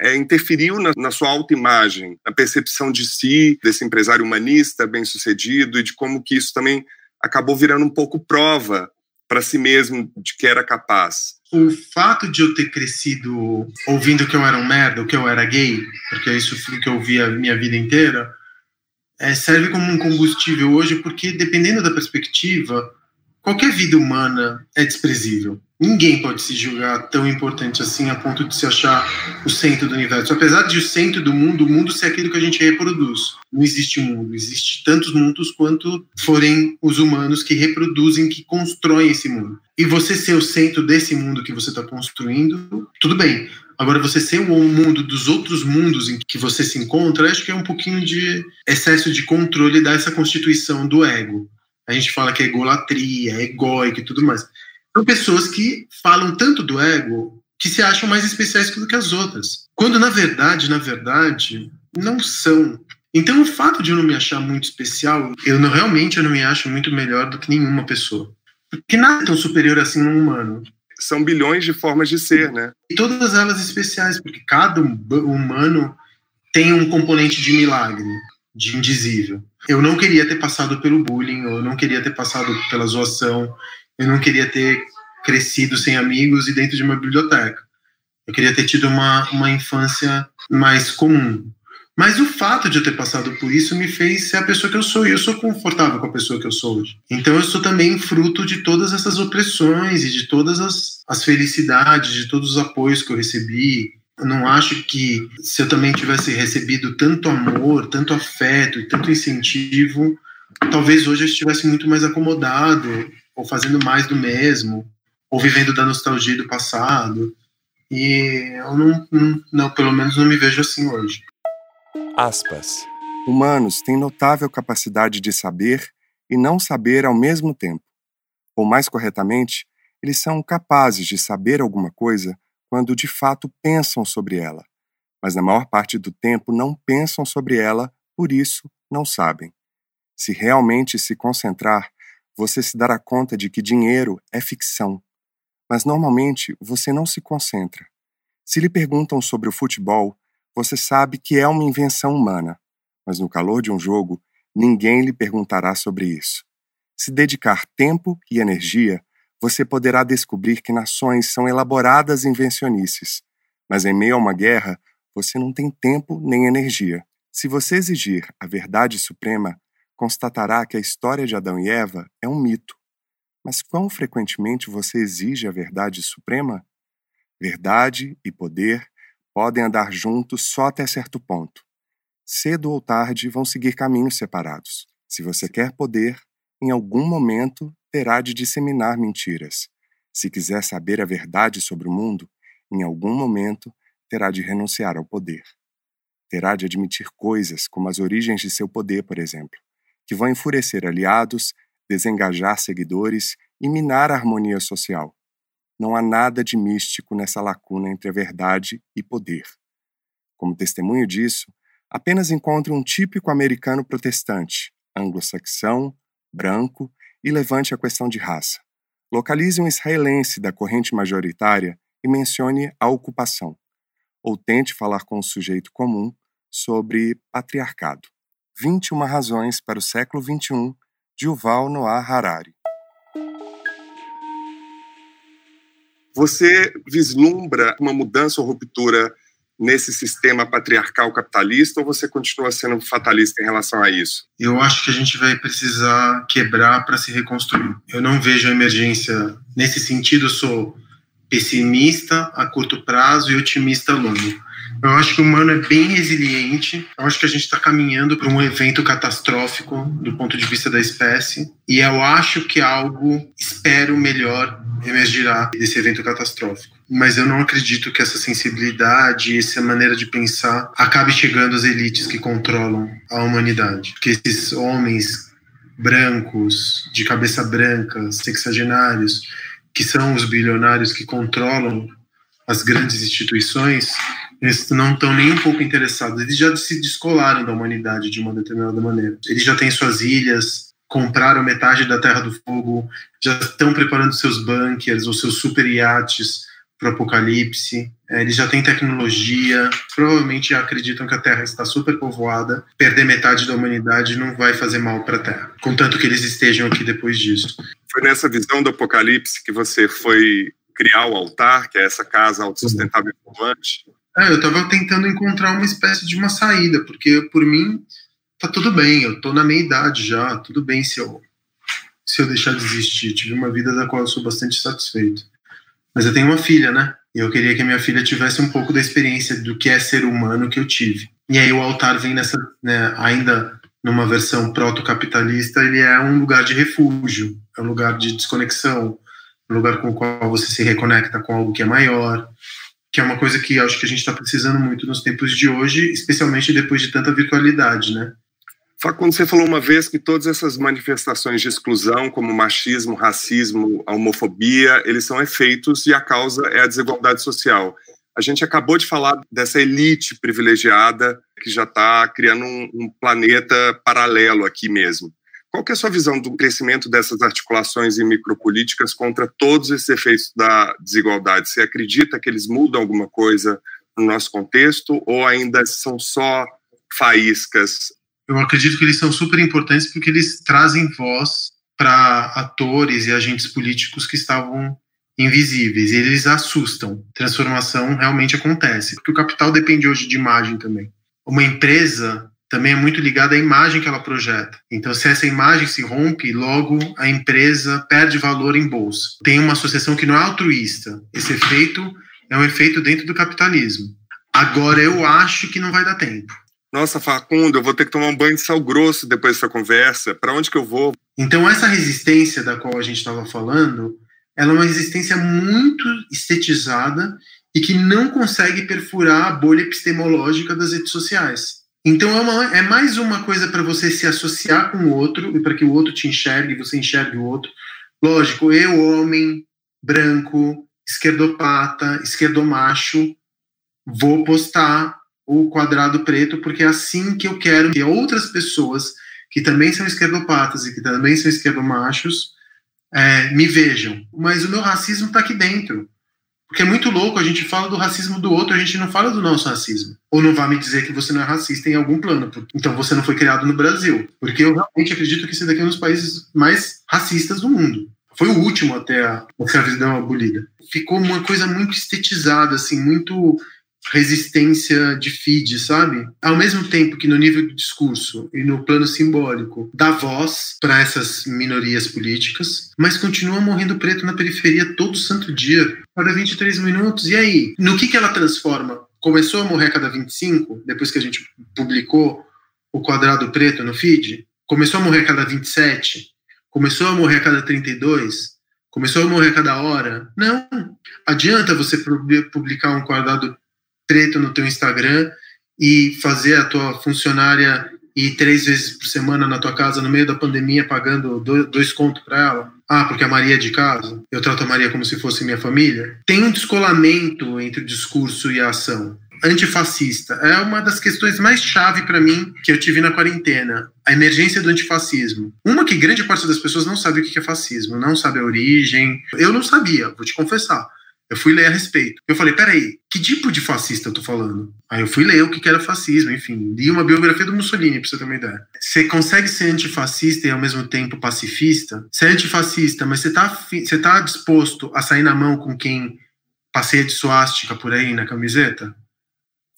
é, interferiu na, na sua autoimagem, na percepção de si, desse empresário humanista bem sucedido e de como que isso também acabou virando um pouco prova para si mesmo de que era capaz? O fato de eu ter crescido ouvindo que eu era um merda, que eu era gay, porque é isso que eu ouvi a minha vida inteira, é, serve como um combustível hoje, porque dependendo da perspectiva, qualquer vida humana é desprezível. Ninguém pode se julgar tão importante assim a ponto de se achar o centro do universo. Apesar de o centro do mundo, o mundo ser aquilo que a gente reproduz. Não existe mundo, existe tantos mundos quanto forem os humanos que reproduzem, que constroem esse mundo. E você ser o centro desse mundo que você está construindo, tudo bem. Agora, você ser o mundo dos outros mundos em que você se encontra, acho que é um pouquinho de excesso de controle dessa constituição do ego. A gente fala que é egolatria, é egóico e tudo mais. São pessoas que falam tanto do ego que se acham mais especiais do que as outras. Quando, na verdade, na verdade, não são. Então, o fato de eu não me achar muito especial, eu não, realmente eu não me acho muito melhor do que nenhuma pessoa. Porque nada é tão superior assim no humano. São bilhões de formas de ser, né? E todas elas especiais, porque cada humano tem um componente de milagre, de indizível. Eu não queria ter passado pelo bullying, eu não queria ter passado pela zoação, eu não queria ter crescido sem amigos e dentro de uma biblioteca. Eu queria ter tido uma, uma infância mais comum. Mas o fato de eu ter passado por isso me fez ser a pessoa que eu sou. E eu sou confortável com a pessoa que eu sou hoje. Então eu sou também fruto de todas essas opressões e de todas as, as felicidades, de todos os apoios que eu recebi. Eu não acho que se eu também tivesse recebido tanto amor, tanto afeto e tanto incentivo, talvez hoje eu estivesse muito mais acomodado ou fazendo mais do mesmo, ou vivendo da nostalgia do passado. E eu não, não, não, pelo menos não me vejo assim hoje. Aspas. Humanos têm notável capacidade de saber e não saber ao mesmo tempo. Ou mais corretamente, eles são capazes de saber alguma coisa quando de fato pensam sobre ela, mas na maior parte do tempo não pensam sobre ela, por isso não sabem. Se realmente se concentrar, você se dará conta de que dinheiro é ficção. Mas normalmente você não se concentra. Se lhe perguntam sobre o futebol, você sabe que é uma invenção humana, mas no calor de um jogo, ninguém lhe perguntará sobre isso. Se dedicar tempo e energia, você poderá descobrir que nações são elaboradas invencionices, mas em meio a uma guerra, você não tem tempo nem energia. Se você exigir a verdade suprema, constatará que a história de Adão e Eva é um mito. Mas quão frequentemente você exige a verdade suprema? Verdade e poder podem andar juntos só até certo ponto. Cedo ou tarde vão seguir caminhos separados. Se você quer poder, em algum momento terá de disseminar mentiras. Se quiser saber a verdade sobre o mundo, em algum momento terá de renunciar ao poder. Terá de admitir coisas como as origens de seu poder, por exemplo, que vão enfurecer aliados, desengajar seguidores e minar a harmonia social. Não há nada de místico nessa lacuna entre a verdade e poder. Como testemunho disso, apenas encontre um típico americano protestante, anglo-saxão, branco e levante a questão de raça. Localize um israelense da corrente majoritária e mencione a ocupação. Ou tente falar com um sujeito comum sobre patriarcado. 21 razões para o século XXI, de Yuval Noah Harari. Você vislumbra uma mudança ou ruptura nesse sistema patriarcal capitalista ou você continua sendo fatalista em relação a isso? Eu acho que a gente vai precisar quebrar para se reconstruir. Eu não vejo a emergência nesse sentido, eu sou pessimista a curto prazo e otimista a longo. Eu acho que o humano é bem resiliente. Eu acho que a gente está caminhando para um evento catastrófico do ponto de vista da espécie. E eu acho que algo, espero, melhor emergirá desse evento catastrófico. Mas eu não acredito que essa sensibilidade, essa maneira de pensar, acabe chegando às elites que controlam a humanidade. Porque esses homens brancos, de cabeça branca, sexagenários, que são os bilionários que controlam as grandes instituições, eles não estão nem um pouco interessados. Eles já se descolaram da humanidade de uma determinada maneira. Eles já têm suas ilhas, compraram metade da Terra do Fogo, já estão preparando seus bunkers ou seus super iates para o apocalipse. É, eles já têm tecnologia, provavelmente acreditam que a Terra está super povoada. Perder metade da humanidade não vai fazer mal para a Terra, contanto que eles estejam aqui depois disso. Foi nessa visão do apocalipse que você foi criar o altar, que é essa casa autossustentável e volante? É, eu estava tentando encontrar uma espécie de uma saída, porque por mim tá tudo bem, eu tô na meia idade já, tudo bem se eu se eu deixar de existir. Tive uma vida da qual eu sou bastante satisfeito. Mas eu tenho uma filha, né? E eu queria que a minha filha tivesse um pouco da experiência do que é ser humano que eu tive. E aí o altar vem nessa, né, ainda numa versão proto-capitalista, ele é um lugar de refúgio, é um lugar de desconexão, um lugar com o qual você se reconecta com algo que é maior, que é uma coisa que acho que a gente está precisando muito nos tempos de hoje, especialmente depois de tanta virtualidade, né? Facundo, você falou uma vez que todas essas manifestações de exclusão, como machismo, racismo, homofobia, eles são efeitos e a causa é a desigualdade social. A gente acabou de falar dessa elite privilegiada que já está criando um, um planeta paralelo aqui mesmo. Qual é a sua visão do crescimento dessas articulações e micropolíticas contra todos esses efeitos da desigualdade? Você acredita que eles mudam alguma coisa no nosso contexto ou ainda são só faíscas? Eu acredito que eles são super importantes porque eles trazem voz para atores e agentes políticos que estavam invisíveis. E eles assustam. Transformação realmente acontece. Porque o capital depende hoje de imagem também. Uma empresa também é muito ligada à imagem que ela projeta. Então, se essa imagem se rompe, logo a empresa perde valor em bolsa. Tem uma associação que não é altruísta. Esse efeito é um efeito dentro do capitalismo. Agora, eu acho que não vai dar tempo. Nossa, Facundo, eu vou ter que tomar um banho de sal grosso depois dessa conversa. Para onde que eu vou? Então, essa resistência da qual a gente estava falando, ela é uma resistência muito estetizada e que não consegue perfurar a bolha epistemológica das redes sociais. Então é, uma, é mais uma coisa para você se associar com o outro e para que o outro te enxergue e você enxergue o outro. Lógico, eu, homem, branco, esquerdopata, esquerdomacho, vou postar o quadrado preto, porque é assim que eu quero que outras pessoas que também são esquerdopatas e que também são esquerdomachos é, me vejam. Mas o meu racismo está aqui dentro. Porque é muito louco, a gente fala do racismo do outro, a gente não fala do nosso racismo. Ou não vai me dizer que você não é racista em algum plano, então você não foi criado no Brasil. Porque eu realmente acredito que esse daqui é um dos países mais racistas do mundo. Foi o último até a escravidão abolida. Ficou uma coisa muito estetizada, assim, muito resistência de feed, sabe? Ao mesmo tempo que no nível do discurso e no plano simbólico dá voz para essas minorias políticas, mas continua morrendo preto na periferia todo santo dia, cada 23 minutos. E aí? No que, que ela transforma? Começou a morrer a cada 25, depois que a gente publicou o quadrado preto no feed? Começou a morrer a cada 27? Começou a morrer a cada 32? Começou a morrer a cada hora? Não. Adianta você publicar um quadrado preto no teu Instagram e fazer a tua funcionária ir três vezes por semana na tua casa no meio da pandemia pagando dois contos para ela? Ah, porque a Maria é de casa? Eu trato a Maria como se fosse minha família? Tem um descolamento entre o discurso e a ação. Antifascista é uma das questões mais chave para mim que eu tive na quarentena. A emergência do antifascismo. Uma que grande parte das pessoas não sabe o que é fascismo, não sabe a origem. Eu não sabia, vou te confessar. Eu fui ler a respeito. Eu falei, peraí, que tipo de fascista eu tô falando? Aí eu fui ler o que era fascismo, enfim. Li uma biografia do Mussolini, pra você ter uma ideia. Você consegue ser antifascista e ao mesmo tempo pacifista? Ser antifascista, mas você tá, você tá disposto a sair na mão com quem passeia de suástica por aí na camiseta?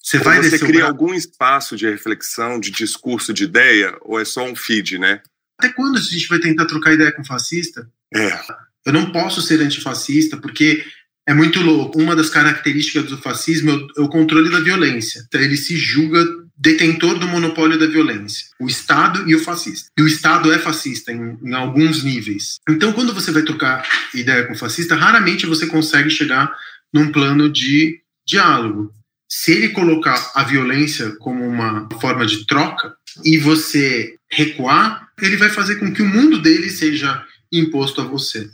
Você vai Você cria algum espaço de reflexão, de discurso, de ideia, ou é só um feed, né? Até quando a gente vai tentar trocar ideia com fascista? É. Eu não posso ser antifascista porque é muito louco. Uma das características do fascismo é o controle da violência. Então, ele se julga detentor do monopólio da violência, o Estado e o fascista. E o Estado é fascista em, em, alguns níveis. Então, quando você vai trocar ideia com o fascista, raramente você consegue chegar num plano de diálogo. Se ele colocar a violência como uma forma de troca e você recuar, ele vai fazer com que o mundo dele seja imposto a você.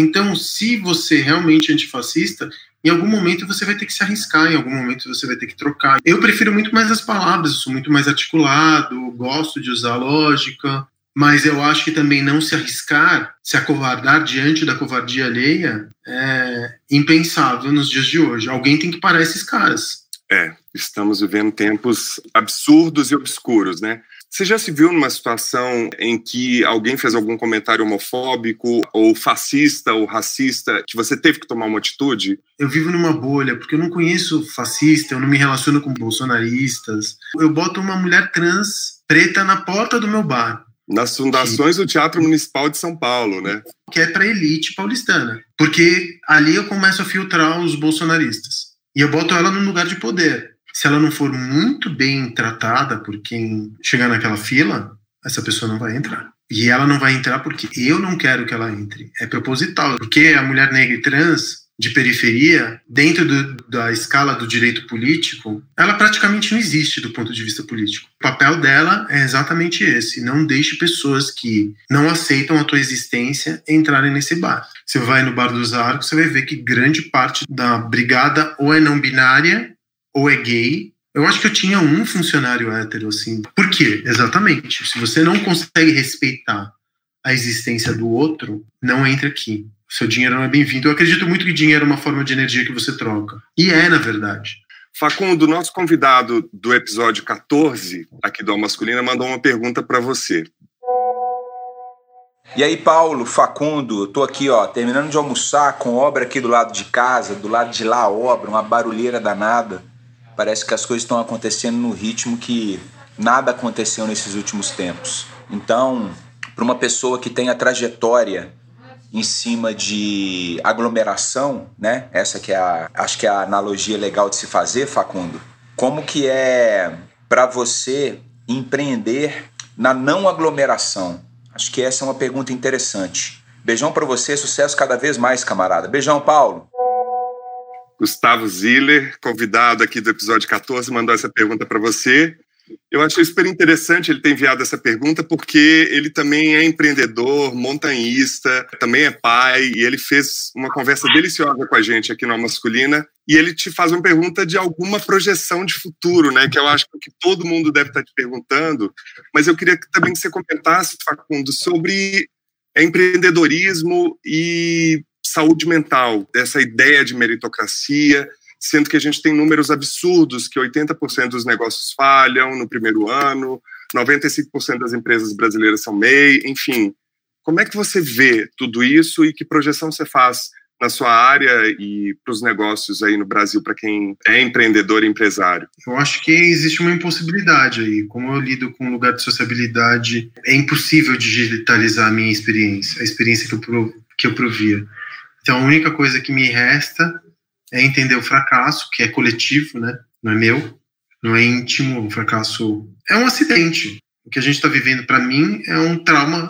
Então, se você realmente é antifascista, em algum momento você vai ter que se arriscar, em algum momento você vai ter que trocar. Eu prefiro muito mais as palavras, sou muito mais articulado, gosto de usar lógica, mas eu acho que também não se arriscar, se acovardar diante da covardia alheia é impensável nos dias de hoje. Alguém tem que parar esses caras. É, estamos vivendo tempos absurdos e obscuros, né? Você já se viu numa situação em que alguém fez algum comentário homofóbico, ou fascista, ou racista, que você teve que tomar uma atitude? Eu vivo numa bolha, porque eu não conheço fascista, eu não me relaciono com bolsonaristas. Eu boto uma mulher trans preta na porta do meu bar. Nas fundações do Teatro Municipal de São Paulo, né? Que é para elite paulistana. Porque ali eu começo a filtrar os bolsonaristas. E eu boto ela num lugar de poder se ela não for muito bem tratada por quem chegar naquela fila, essa pessoa não vai entrar. E ela não vai entrar porque eu não quero que ela entre. É proposital. Porque a mulher negra e trans de periferia, dentro do, da escala do direito político, ela praticamente não existe do ponto de vista político. O papel dela é exatamente esse: não deixe pessoas que não aceitam a tua existência entrarem nesse bar. Você vai no Bar dos Arcos, você vai ver que grande parte da brigada ou é não binária ou é gay. Eu acho que eu tinha um funcionário hétero, assim. Por quê? Exatamente. Se você não consegue respeitar a existência do outro, não entre aqui. O seu dinheiro não é bem-vindo. Eu acredito muito que dinheiro é uma forma de energia que você troca. E é, na verdade. Facundo, nosso convidado do episódio 14 aqui do Al Masculina mandou uma pergunta para você. E aí, Paulo, Facundo, eu tô aqui, ó, terminando de almoçar com obra aqui do lado de casa, do lado de lá obra, uma barulheira danada. Parece que as coisas estão acontecendo no ritmo que nada aconteceu nesses últimos tempos. Então, para uma pessoa que tem a trajetória em cima de aglomeração, né? Essa que é a, acho que é a analogia legal de se fazer, Facundo. Como que é para você empreender na não aglomeração? Acho que essa é uma pergunta interessante. Beijão para você, sucesso cada vez mais, camarada. Beijão, Paulo. Gustavo Ziller, convidado aqui do episódio 14, mandou essa pergunta para você. Eu achei super interessante ele ter enviado essa pergunta, porque ele também é empreendedor, montanhista, também é pai, e ele fez uma conversa deliciosa com a gente aqui no Masculina. E ele te faz uma pergunta de alguma projeção de futuro, né? Que eu acho que todo mundo deve estar te perguntando. Mas eu queria também que você comentasse, Facundo, sobre empreendedorismo e saúde mental, dessa ideia de meritocracia sendo que a gente tem números absurdos, que 80% dos negócios falham no primeiro ano, 95% das empresas brasileiras são MEI, enfim. Como é que você vê tudo isso e que projeção você faz na sua área e para os negócios aí no Brasil, para quem é empreendedor e empresário? Eu acho que existe uma impossibilidade aí. Como eu lido com um lugar de sociabilidade, é impossível digitalizar a minha experiência, a experiência que eu, que eu provia. Então, a única coisa que me resta é entender o fracasso, que é coletivo, né? Não é meu, não é íntimo. O fracasso é um acidente. O que a gente está vivendo, para mim, é um trauma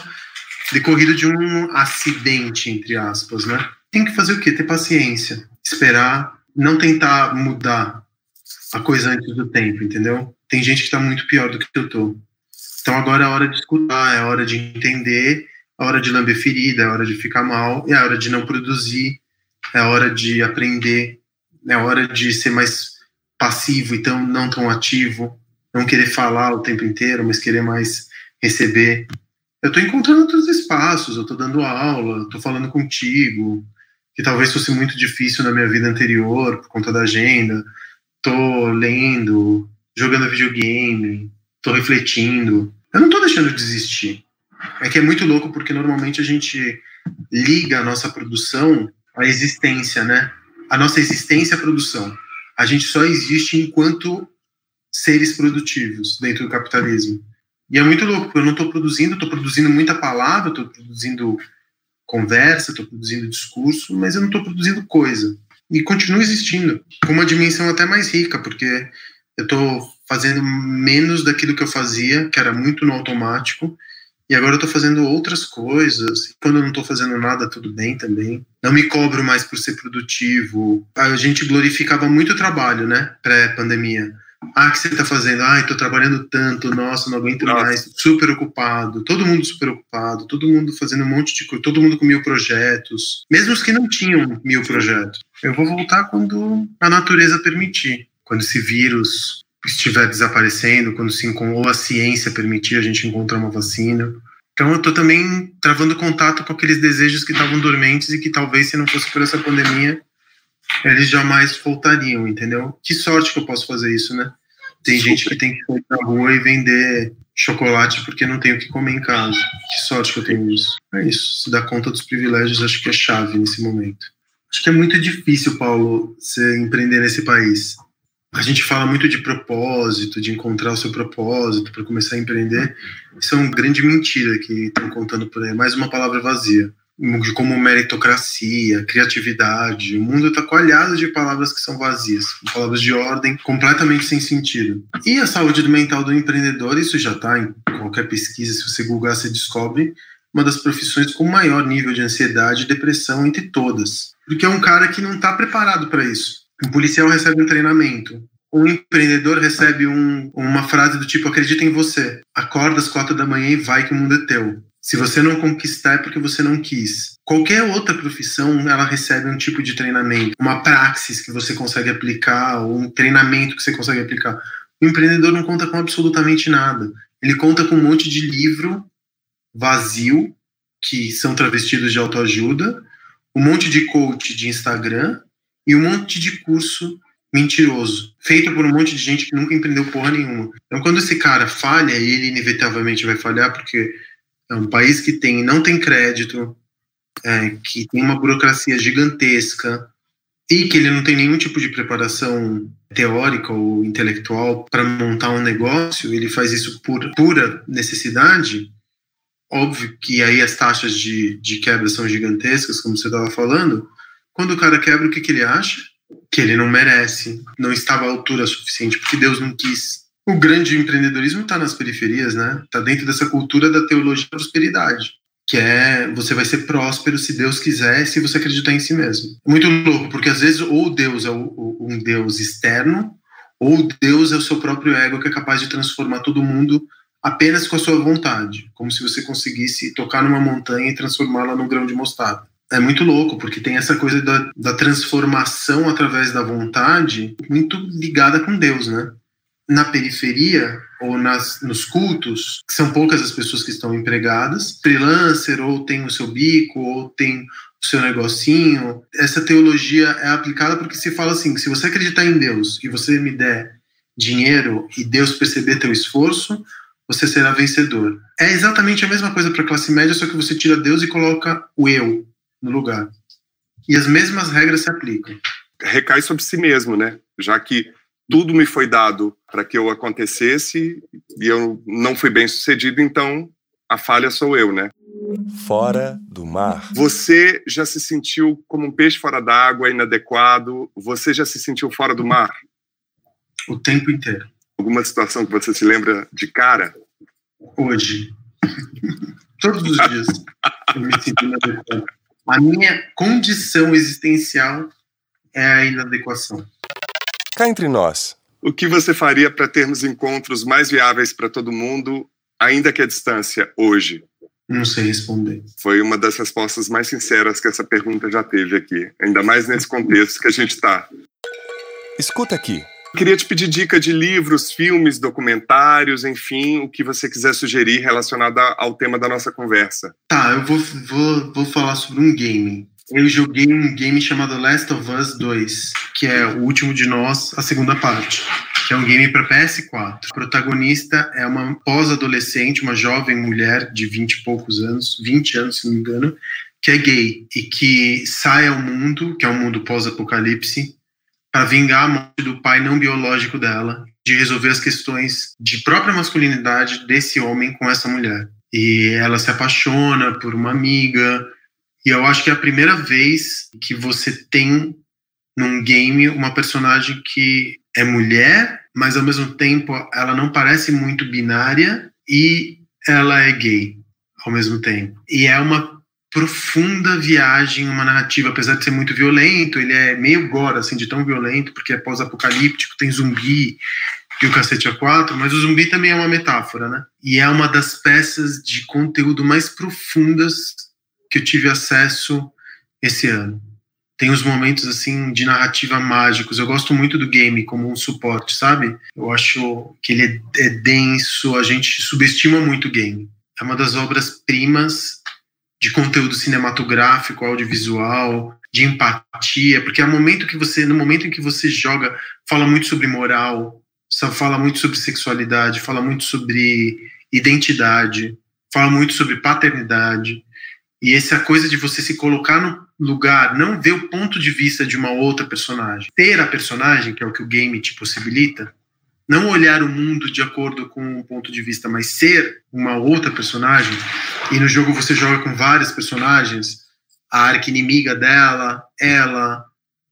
decorrido de um acidente, entre aspas, né? Tem que fazer o quê? Ter paciência, esperar, não tentar mudar a coisa antes do tempo, entendeu? Tem gente que está muito pior do que eu tô. Então agora é hora de escutar, é hora de entender, é hora de lamber ferida, é hora de ficar mal, é hora de não produzir, é hora de aprender, é hora de ser mais passivo, então não tão ativo, não querer falar o tempo inteiro, mas querer mais receber. Eu estou encontrando outros espaços, eu estou dando aula, estou falando contigo, que talvez fosse muito difícil na minha vida anterior por conta da agenda. Estou lendo, jogando videogame, estou refletindo. Eu não estou deixando de desistir. É que é muito louco porque normalmente a gente liga a nossa produção a existência, né? A nossa existência é a produção. A gente só existe enquanto seres produtivos dentro do capitalismo. E é muito louco, porque eu não estou produzindo, estou produzindo muita palavra, estou produzindo conversa, estou produzindo discurso, mas eu não estou produzindo coisa. E continua existindo, com uma dimensão até mais rica, porque eu estou fazendo menos daquilo que eu fazia, que era muito no automático, e agora eu tô fazendo outras coisas. Quando eu não tô fazendo nada, tudo bem também. Não me cobro mais por ser produtivo. A gente glorificava muito o trabalho, né? Pré-pandemia. Ah, que você tá fazendo? Ai, tô trabalhando tanto, nossa, não aguento nossa. mais. Super ocupado, todo mundo super ocupado, todo mundo fazendo um monte de coisa, todo mundo com mil projetos, mesmo os que não tinham mil projetos. Eu vou voltar quando a natureza permitir, quando esse vírus estiver desaparecendo, quando se ou a ciência permitir a gente encontrar uma vacina. Então eu estou também travando contato com aqueles desejos que estavam dormentes e que talvez se não fosse por essa pandemia eles jamais voltariam, entendeu? Que sorte que eu posso fazer isso, né? Tem gente que tem que ir pra rua e vender chocolate porque não tem o que comer em casa. Que sorte que eu tenho isso. É isso. Se dar conta dos privilégios, acho que é chave nesse momento. Acho que é muito difícil, Paulo, você empreender nesse país a gente fala muito de propósito, de encontrar o seu propósito para começar a empreender. Isso é uma grande mentira que estão contando por aí. Mais uma palavra vazia. Como meritocracia, criatividade. O mundo está coalhado de palavras que são vazias, palavras de ordem completamente sem sentido. E a saúde mental do empreendedor, isso já está em qualquer pesquisa, se você googar, você descobre uma das profissões com maior nível de ansiedade e depressão entre todas. Porque é um cara que não está preparado para isso um policial recebe um treinamento. Um empreendedor recebe um, uma frase do tipo: acredita em você. Acorda às quatro da manhã e vai que o mundo é teu. Se você não conquistar é porque você não quis. Qualquer outra profissão, ela recebe um tipo de treinamento, uma praxis que você consegue aplicar, ou um treinamento que você consegue aplicar. O empreendedor não conta com absolutamente nada. Ele conta com um monte de livro vazio, que são travestidos de autoajuda, um monte de coach de Instagram e um monte de curso mentiroso, feito por um monte de gente que nunca empreendeu porra nenhuma. Então, quando esse cara falha, ele inevitavelmente vai falhar, porque é um país que tem não tem crédito, é, que tem uma burocracia gigantesca e que ele não tem nenhum tipo de preparação teórica ou intelectual para montar um negócio, ele faz isso por pura necessidade. Óbvio que aí as taxas de, de quebra são gigantescas, como você estava falando, quando o cara quebra, o que, que ele acha? Que ele não merece, não estava à altura suficiente, porque Deus não quis. O grande empreendedorismo está nas periferias, né? Está dentro dessa cultura da teologia da prosperidade, que é você vai ser próspero se Deus quiser, se você acreditar em si mesmo. Muito louco, porque às vezes ou Deus é um Deus externo, ou Deus é o seu próprio ego que é capaz de transformar todo mundo apenas com a sua vontade, como se você conseguisse tocar numa montanha e transformá-la num grão de mostarda. É muito louco, porque tem essa coisa da, da transformação através da vontade muito ligada com Deus, né? Na periferia, ou nas, nos cultos, são poucas as pessoas que estão empregadas, freelancer, ou tem o seu bico, ou tem o seu negocinho. Essa teologia é aplicada porque se fala assim: se você acreditar em Deus e você me der dinheiro e Deus perceber teu esforço, você será vencedor. É exatamente a mesma coisa para a classe média, só que você tira Deus e coloca o eu no lugar. E as mesmas regras se aplicam. Recai sobre si mesmo, né? Já que tudo me foi dado para que eu acontecesse e eu não fui bem sucedido, então a falha sou eu, né? Fora do mar. Você já se sentiu como um peixe fora d'água, inadequado? Você já se sentiu fora do mar? O tempo inteiro. Alguma situação que você se lembra de cara? Hoje. Todos os dias eu me sinto inadequado. A minha condição existencial é a inadequação. Cá entre nós. O que você faria para termos encontros mais viáveis para todo mundo, ainda que à distância, hoje? Não sei responder. Foi uma das respostas mais sinceras que essa pergunta já teve aqui, ainda mais nesse contexto que a gente está. Escuta aqui. Queria te pedir dica de livros, filmes, documentários, enfim, o que você quiser sugerir relacionado ao tema da nossa conversa. Tá, eu vou, vou, vou falar sobre um game. Eu joguei um game chamado Last of Us 2, que é o último de nós, a segunda parte, que é um game para PS4. O protagonista é uma pós-adolescente, uma jovem mulher de 20 e poucos anos, 20 anos, se não me engano, que é gay e que sai ao mundo, que é um mundo pós-apocalipse, para vingar a morte do pai não biológico dela, de resolver as questões de própria masculinidade desse homem com essa mulher. E ela se apaixona por uma amiga, e eu acho que é a primeira vez que você tem num game uma personagem que é mulher, mas ao mesmo tempo ela não parece muito binária e ela é gay ao mesmo tempo. E é uma profunda viagem, uma narrativa, apesar de ser muito violento, ele é meio gore, assim, de tão violento, porque é pós-apocalíptico, tem zumbi e o cacete a quatro, mas o zumbi também é uma metáfora, né? E é uma das peças de conteúdo mais profundas que eu tive acesso esse ano. Tem uns momentos, assim, de narrativa mágicos. Eu gosto muito do game como um suporte, sabe? Eu acho que ele é, é denso, a gente subestima muito o game. É uma das obras-primas de conteúdo cinematográfico, audiovisual, de empatia, porque é o momento que você, no momento em que você joga, fala muito sobre moral, fala muito sobre sexualidade, fala muito sobre identidade, fala muito sobre paternidade. E essa coisa de você se colocar no lugar, não ver o ponto de vista de uma outra personagem, ter a personagem, que é o que o game te possibilita, não olhar o mundo de acordo com um ponto de vista, mas ser uma outra personagem. E no jogo você joga com várias personagens, a arqui-inimiga dela, ela,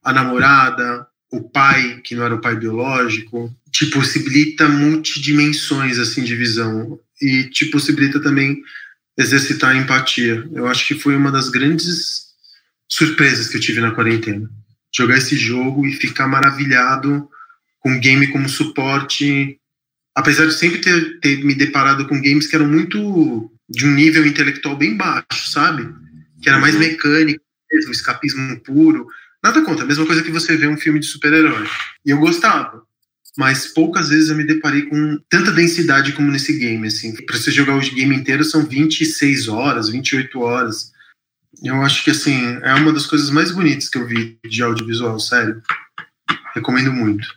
a namorada, o pai, que não era o pai biológico, te possibilita multidimensões assim de visão e te possibilita também exercitar empatia. Eu acho que foi uma das grandes surpresas que eu tive na quarentena. Jogar esse jogo e ficar maravilhado com game como suporte, apesar de sempre ter, ter me deparado com games que eram muito de um nível intelectual bem baixo, sabe? Que era mais uhum. mecânico, mesmo, escapismo puro. Nada contra, a mesma coisa que você vê um filme de super-herói. E eu gostava. Mas poucas vezes eu me deparei com tanta densidade como nesse game, assim. Pra você jogar o game inteiro são 26 horas, 28 horas. Eu acho que, assim, é uma das coisas mais bonitas que eu vi de audiovisual, sério. Recomendo muito.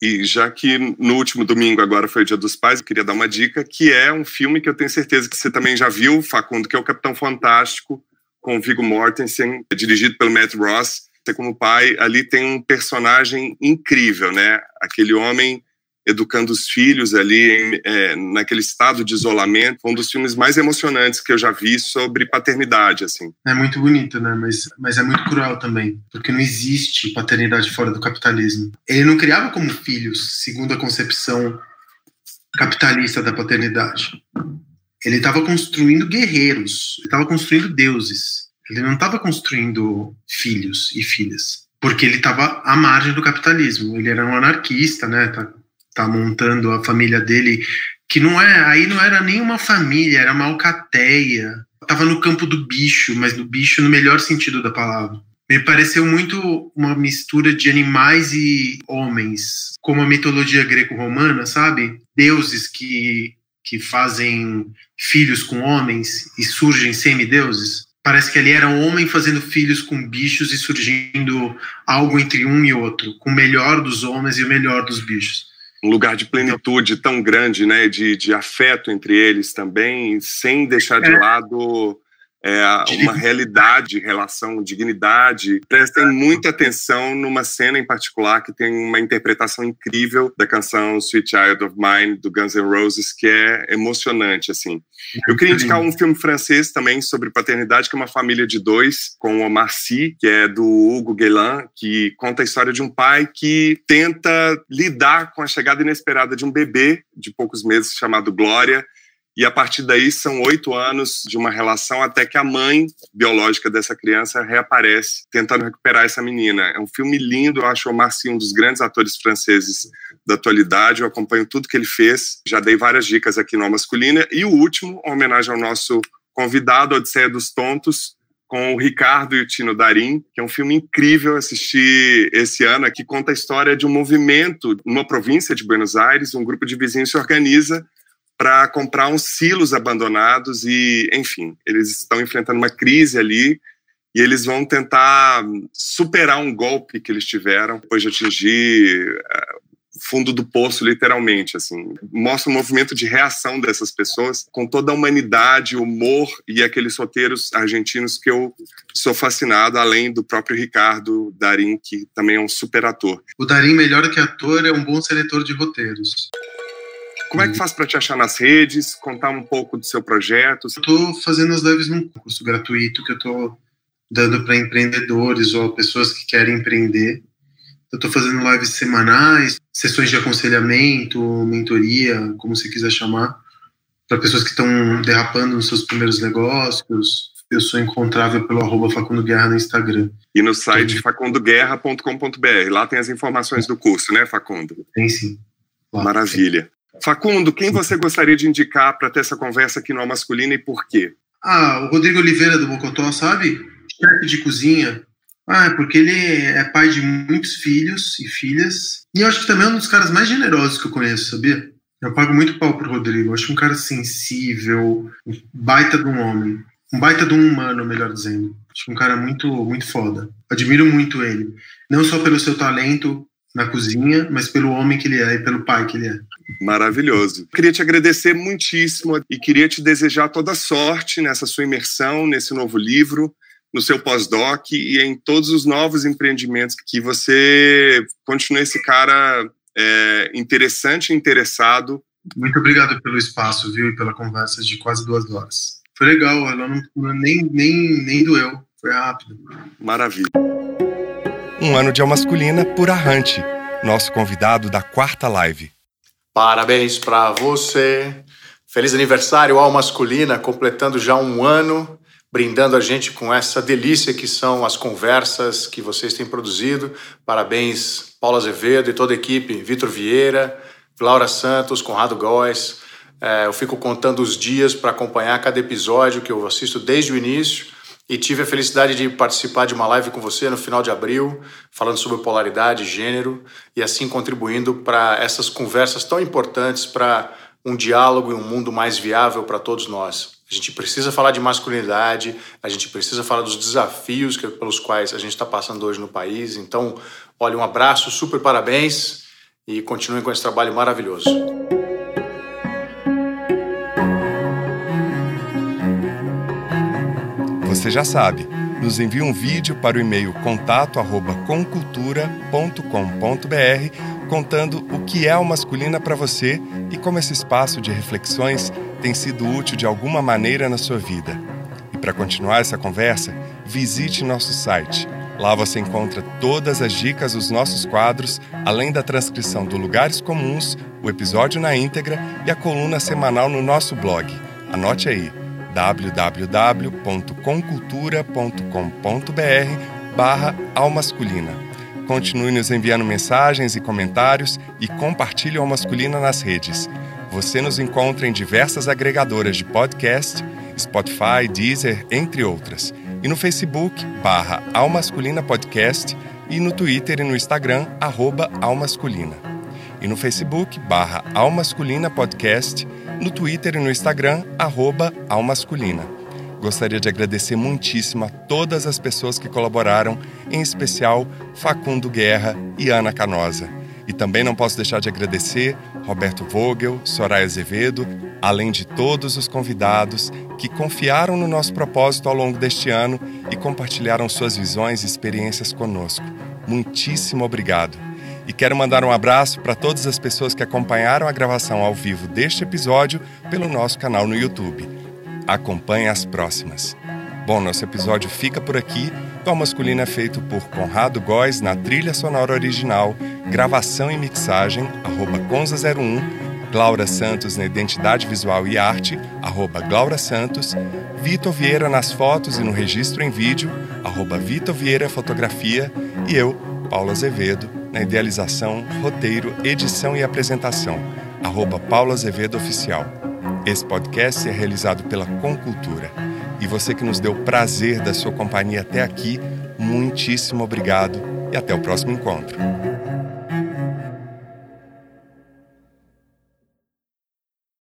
E já que no último domingo agora foi o Dia dos Pais, eu queria dar uma dica, que é um filme que eu tenho certeza que você também já viu, Facundo, que é o Capitão Fantástico, com Viggo Mortensen, dirigido pelo Matt Ross. Você como pai, ali tem um personagem incrível, né? Aquele homem educando os filhos ali é, naquele estado de isolamento, um dos filmes mais emocionantes que eu já vi sobre paternidade, assim. É muito bonito, né? Mas, mas é muito cruel também, porque não existe paternidade fora do capitalismo. Ele não criava como filhos, segundo a concepção capitalista da paternidade. Ele estava construindo guerreiros, ele estava construindo deuses. Ele não estava construindo filhos e filhas porque ele estava à margem do capitalismo. Ele era um anarquista, né? Tá, montando a família dele, que não é, aí não era nem uma família, era uma alcateia. Tava no campo do bicho, mas do bicho no melhor sentido da palavra. Me pareceu muito uma mistura de animais e homens, como a mitologia greco-romana, sabe? Deuses que, que fazem filhos com homens e surgem semideuses. Parece que ali era um homem fazendo filhos com bichos e surgindo algo entre um e outro, com o melhor dos homens e o melhor dos bichos. Um lugar de plenitude tão grande, né? De, de afeto entre eles também, sem deixar de é. lado é, uma realidade, relação, dignidade. Prestem muita atenção numa cena em particular que tem uma interpretação incrível da canção Sweet Child of Mine do Guns N' Roses, que é emocionante, assim. Eu queria indicar um filme francês também sobre paternidade, que é uma família de dois, com o Omar Sy, que é do Hugo Guelan, que conta a história de um pai que tenta lidar com a chegada inesperada de um bebê de poucos meses chamado Glória, e a partir daí são oito anos de uma relação até que a mãe biológica dessa criança reaparece tentando recuperar essa menina. É um filme lindo, eu acho o Marci um dos grandes atores franceses da atualidade. Eu acompanho tudo que ele fez, já dei várias dicas aqui no Masculina. E o último, uma homenagem ao nosso convidado, Odisseia dos Tontos, com o Ricardo e o Tino Darim, que é um filme incrível assistir esse ano, que conta a história de um movimento numa província de Buenos Aires, um grupo de vizinhos se organiza para comprar uns silos abandonados e, enfim, eles estão enfrentando uma crise ali e eles vão tentar superar um golpe que eles tiveram depois de atingir uh, fundo do poço, literalmente, assim. Mostra o um movimento de reação dessas pessoas com toda a humanidade, humor e aqueles roteiros argentinos que eu sou fascinado, além do próprio Ricardo Darim, que também é um super ator. O Darim, melhor que ator, é um bom seletor de roteiros. Como é que faz para te achar nas redes? Contar um pouco do seu projeto? Estou fazendo as lives num curso gratuito que eu estou dando para empreendedores ou pessoas que querem empreender. Eu estou fazendo lives semanais, sessões de aconselhamento, mentoria, como você quiser chamar, para pessoas que estão derrapando nos seus primeiros negócios. Eu sou encontrável pelo arroba Facundo Guerra no Instagram. E no site facundoguerra.com.br. Lá tem as informações do curso, né, Facundo? Tem sim. Maravilha. Facundo, quem você gostaria de indicar para ter essa conversa aqui no Masculina e por quê? Ah, o Rodrigo Oliveira do Mocotó, sabe? Chefe de cozinha. Ah, porque ele é pai de muitos filhos e filhas. E eu acho que também é um dos caras mais generosos que eu conheço, sabia? Eu pago muito pau pro Rodrigo. Eu acho um cara sensível, um baita de um homem. Um baita de um humano, melhor dizendo. Acho um cara muito, muito foda. Admiro muito ele. Não só pelo seu talento na cozinha, mas pelo homem que ele é e pelo pai que ele é. Maravilhoso. Queria te agradecer muitíssimo e queria te desejar toda sorte nessa sua imersão, nesse novo livro, no seu pós-doc e em todos os novos empreendimentos que você continue esse cara é, interessante e interessado. Muito obrigado pelo espaço, viu, e pela conversa de quase duas horas. Foi legal, ela não, nem, nem, nem doeu, foi rápido. Maravilha. Um ano de masculina por Arrante, nosso convidado da quarta live. Parabéns para você. Feliz aniversário ao Masculina, completando já um ano, brindando a gente com essa delícia que são as conversas que vocês têm produzido. Parabéns, Paulo Azevedo e toda a equipe, Vitor Vieira, Laura Santos, Conrado Góes. É, eu fico contando os dias para acompanhar cada episódio que eu assisto desde o início e tive a felicidade de participar de uma live com você no final de abril, falando sobre polaridade, gênero e assim contribuindo para essas conversas tão importantes para um diálogo e um mundo mais viável para todos nós. A gente precisa falar de masculinidade, a gente precisa falar dos desafios que, pelos quais a gente está passando hoje no país. Então, olha, um abraço, super parabéns e continuem com esse trabalho maravilhoso. Você já sabe, nos envie um vídeo para o e-mail contato@concultura.com.br contando o que é o masculina para você e como esse espaço de reflexões tem sido útil de alguma maneira na sua vida. E para continuar essa conversa, visite nosso site. Lá você encontra todas as dicas dos nossos quadros, além da transcrição do Lugares Comuns, o episódio na íntegra e a coluna semanal no nosso blog. Anote aí www.concultura.com.br barra almasculina. Continue nos enviando mensagens e comentários e compartilhe o Masculina nas redes. Você nos encontra em diversas agregadoras de podcast, Spotify, Deezer, entre outras. E no Facebook, barra Almasculina Podcast e no Twitter e no Instagram, arroba Almasculina. E no Facebook, barra Almasculina Podcast, no Twitter e no Instagram, arroba Almasculina. Gostaria de agradecer muitíssimo a todas as pessoas que colaboraram, em especial Facundo Guerra e Ana Canosa. E também não posso deixar de agradecer Roberto Vogel, Soraya Azevedo, além de todos os convidados que confiaram no nosso propósito ao longo deste ano e compartilharam suas visões e experiências conosco. Muitíssimo obrigado. E quero mandar um abraço para todas as pessoas que acompanharam a gravação ao vivo deste episódio pelo nosso canal no YouTube. Acompanhe as próximas. Bom, nosso episódio fica por aqui. O Masculino é feito por Conrado Góes na trilha sonora original, gravação e mixagem, arroba Conza01, Glaura Santos na identidade visual e arte, arroba Glaura Santos, Vitor Vieira nas fotos e no registro em vídeo, arroba Vitor Vieira Fotografia, e eu, Paulo Azevedo, na idealização, roteiro, edição e apresentação, arroba Paulo Azevedo Oficial. Esse podcast é realizado pela Concultura. E você que nos deu o prazer da sua companhia até aqui, muitíssimo obrigado e até o próximo encontro.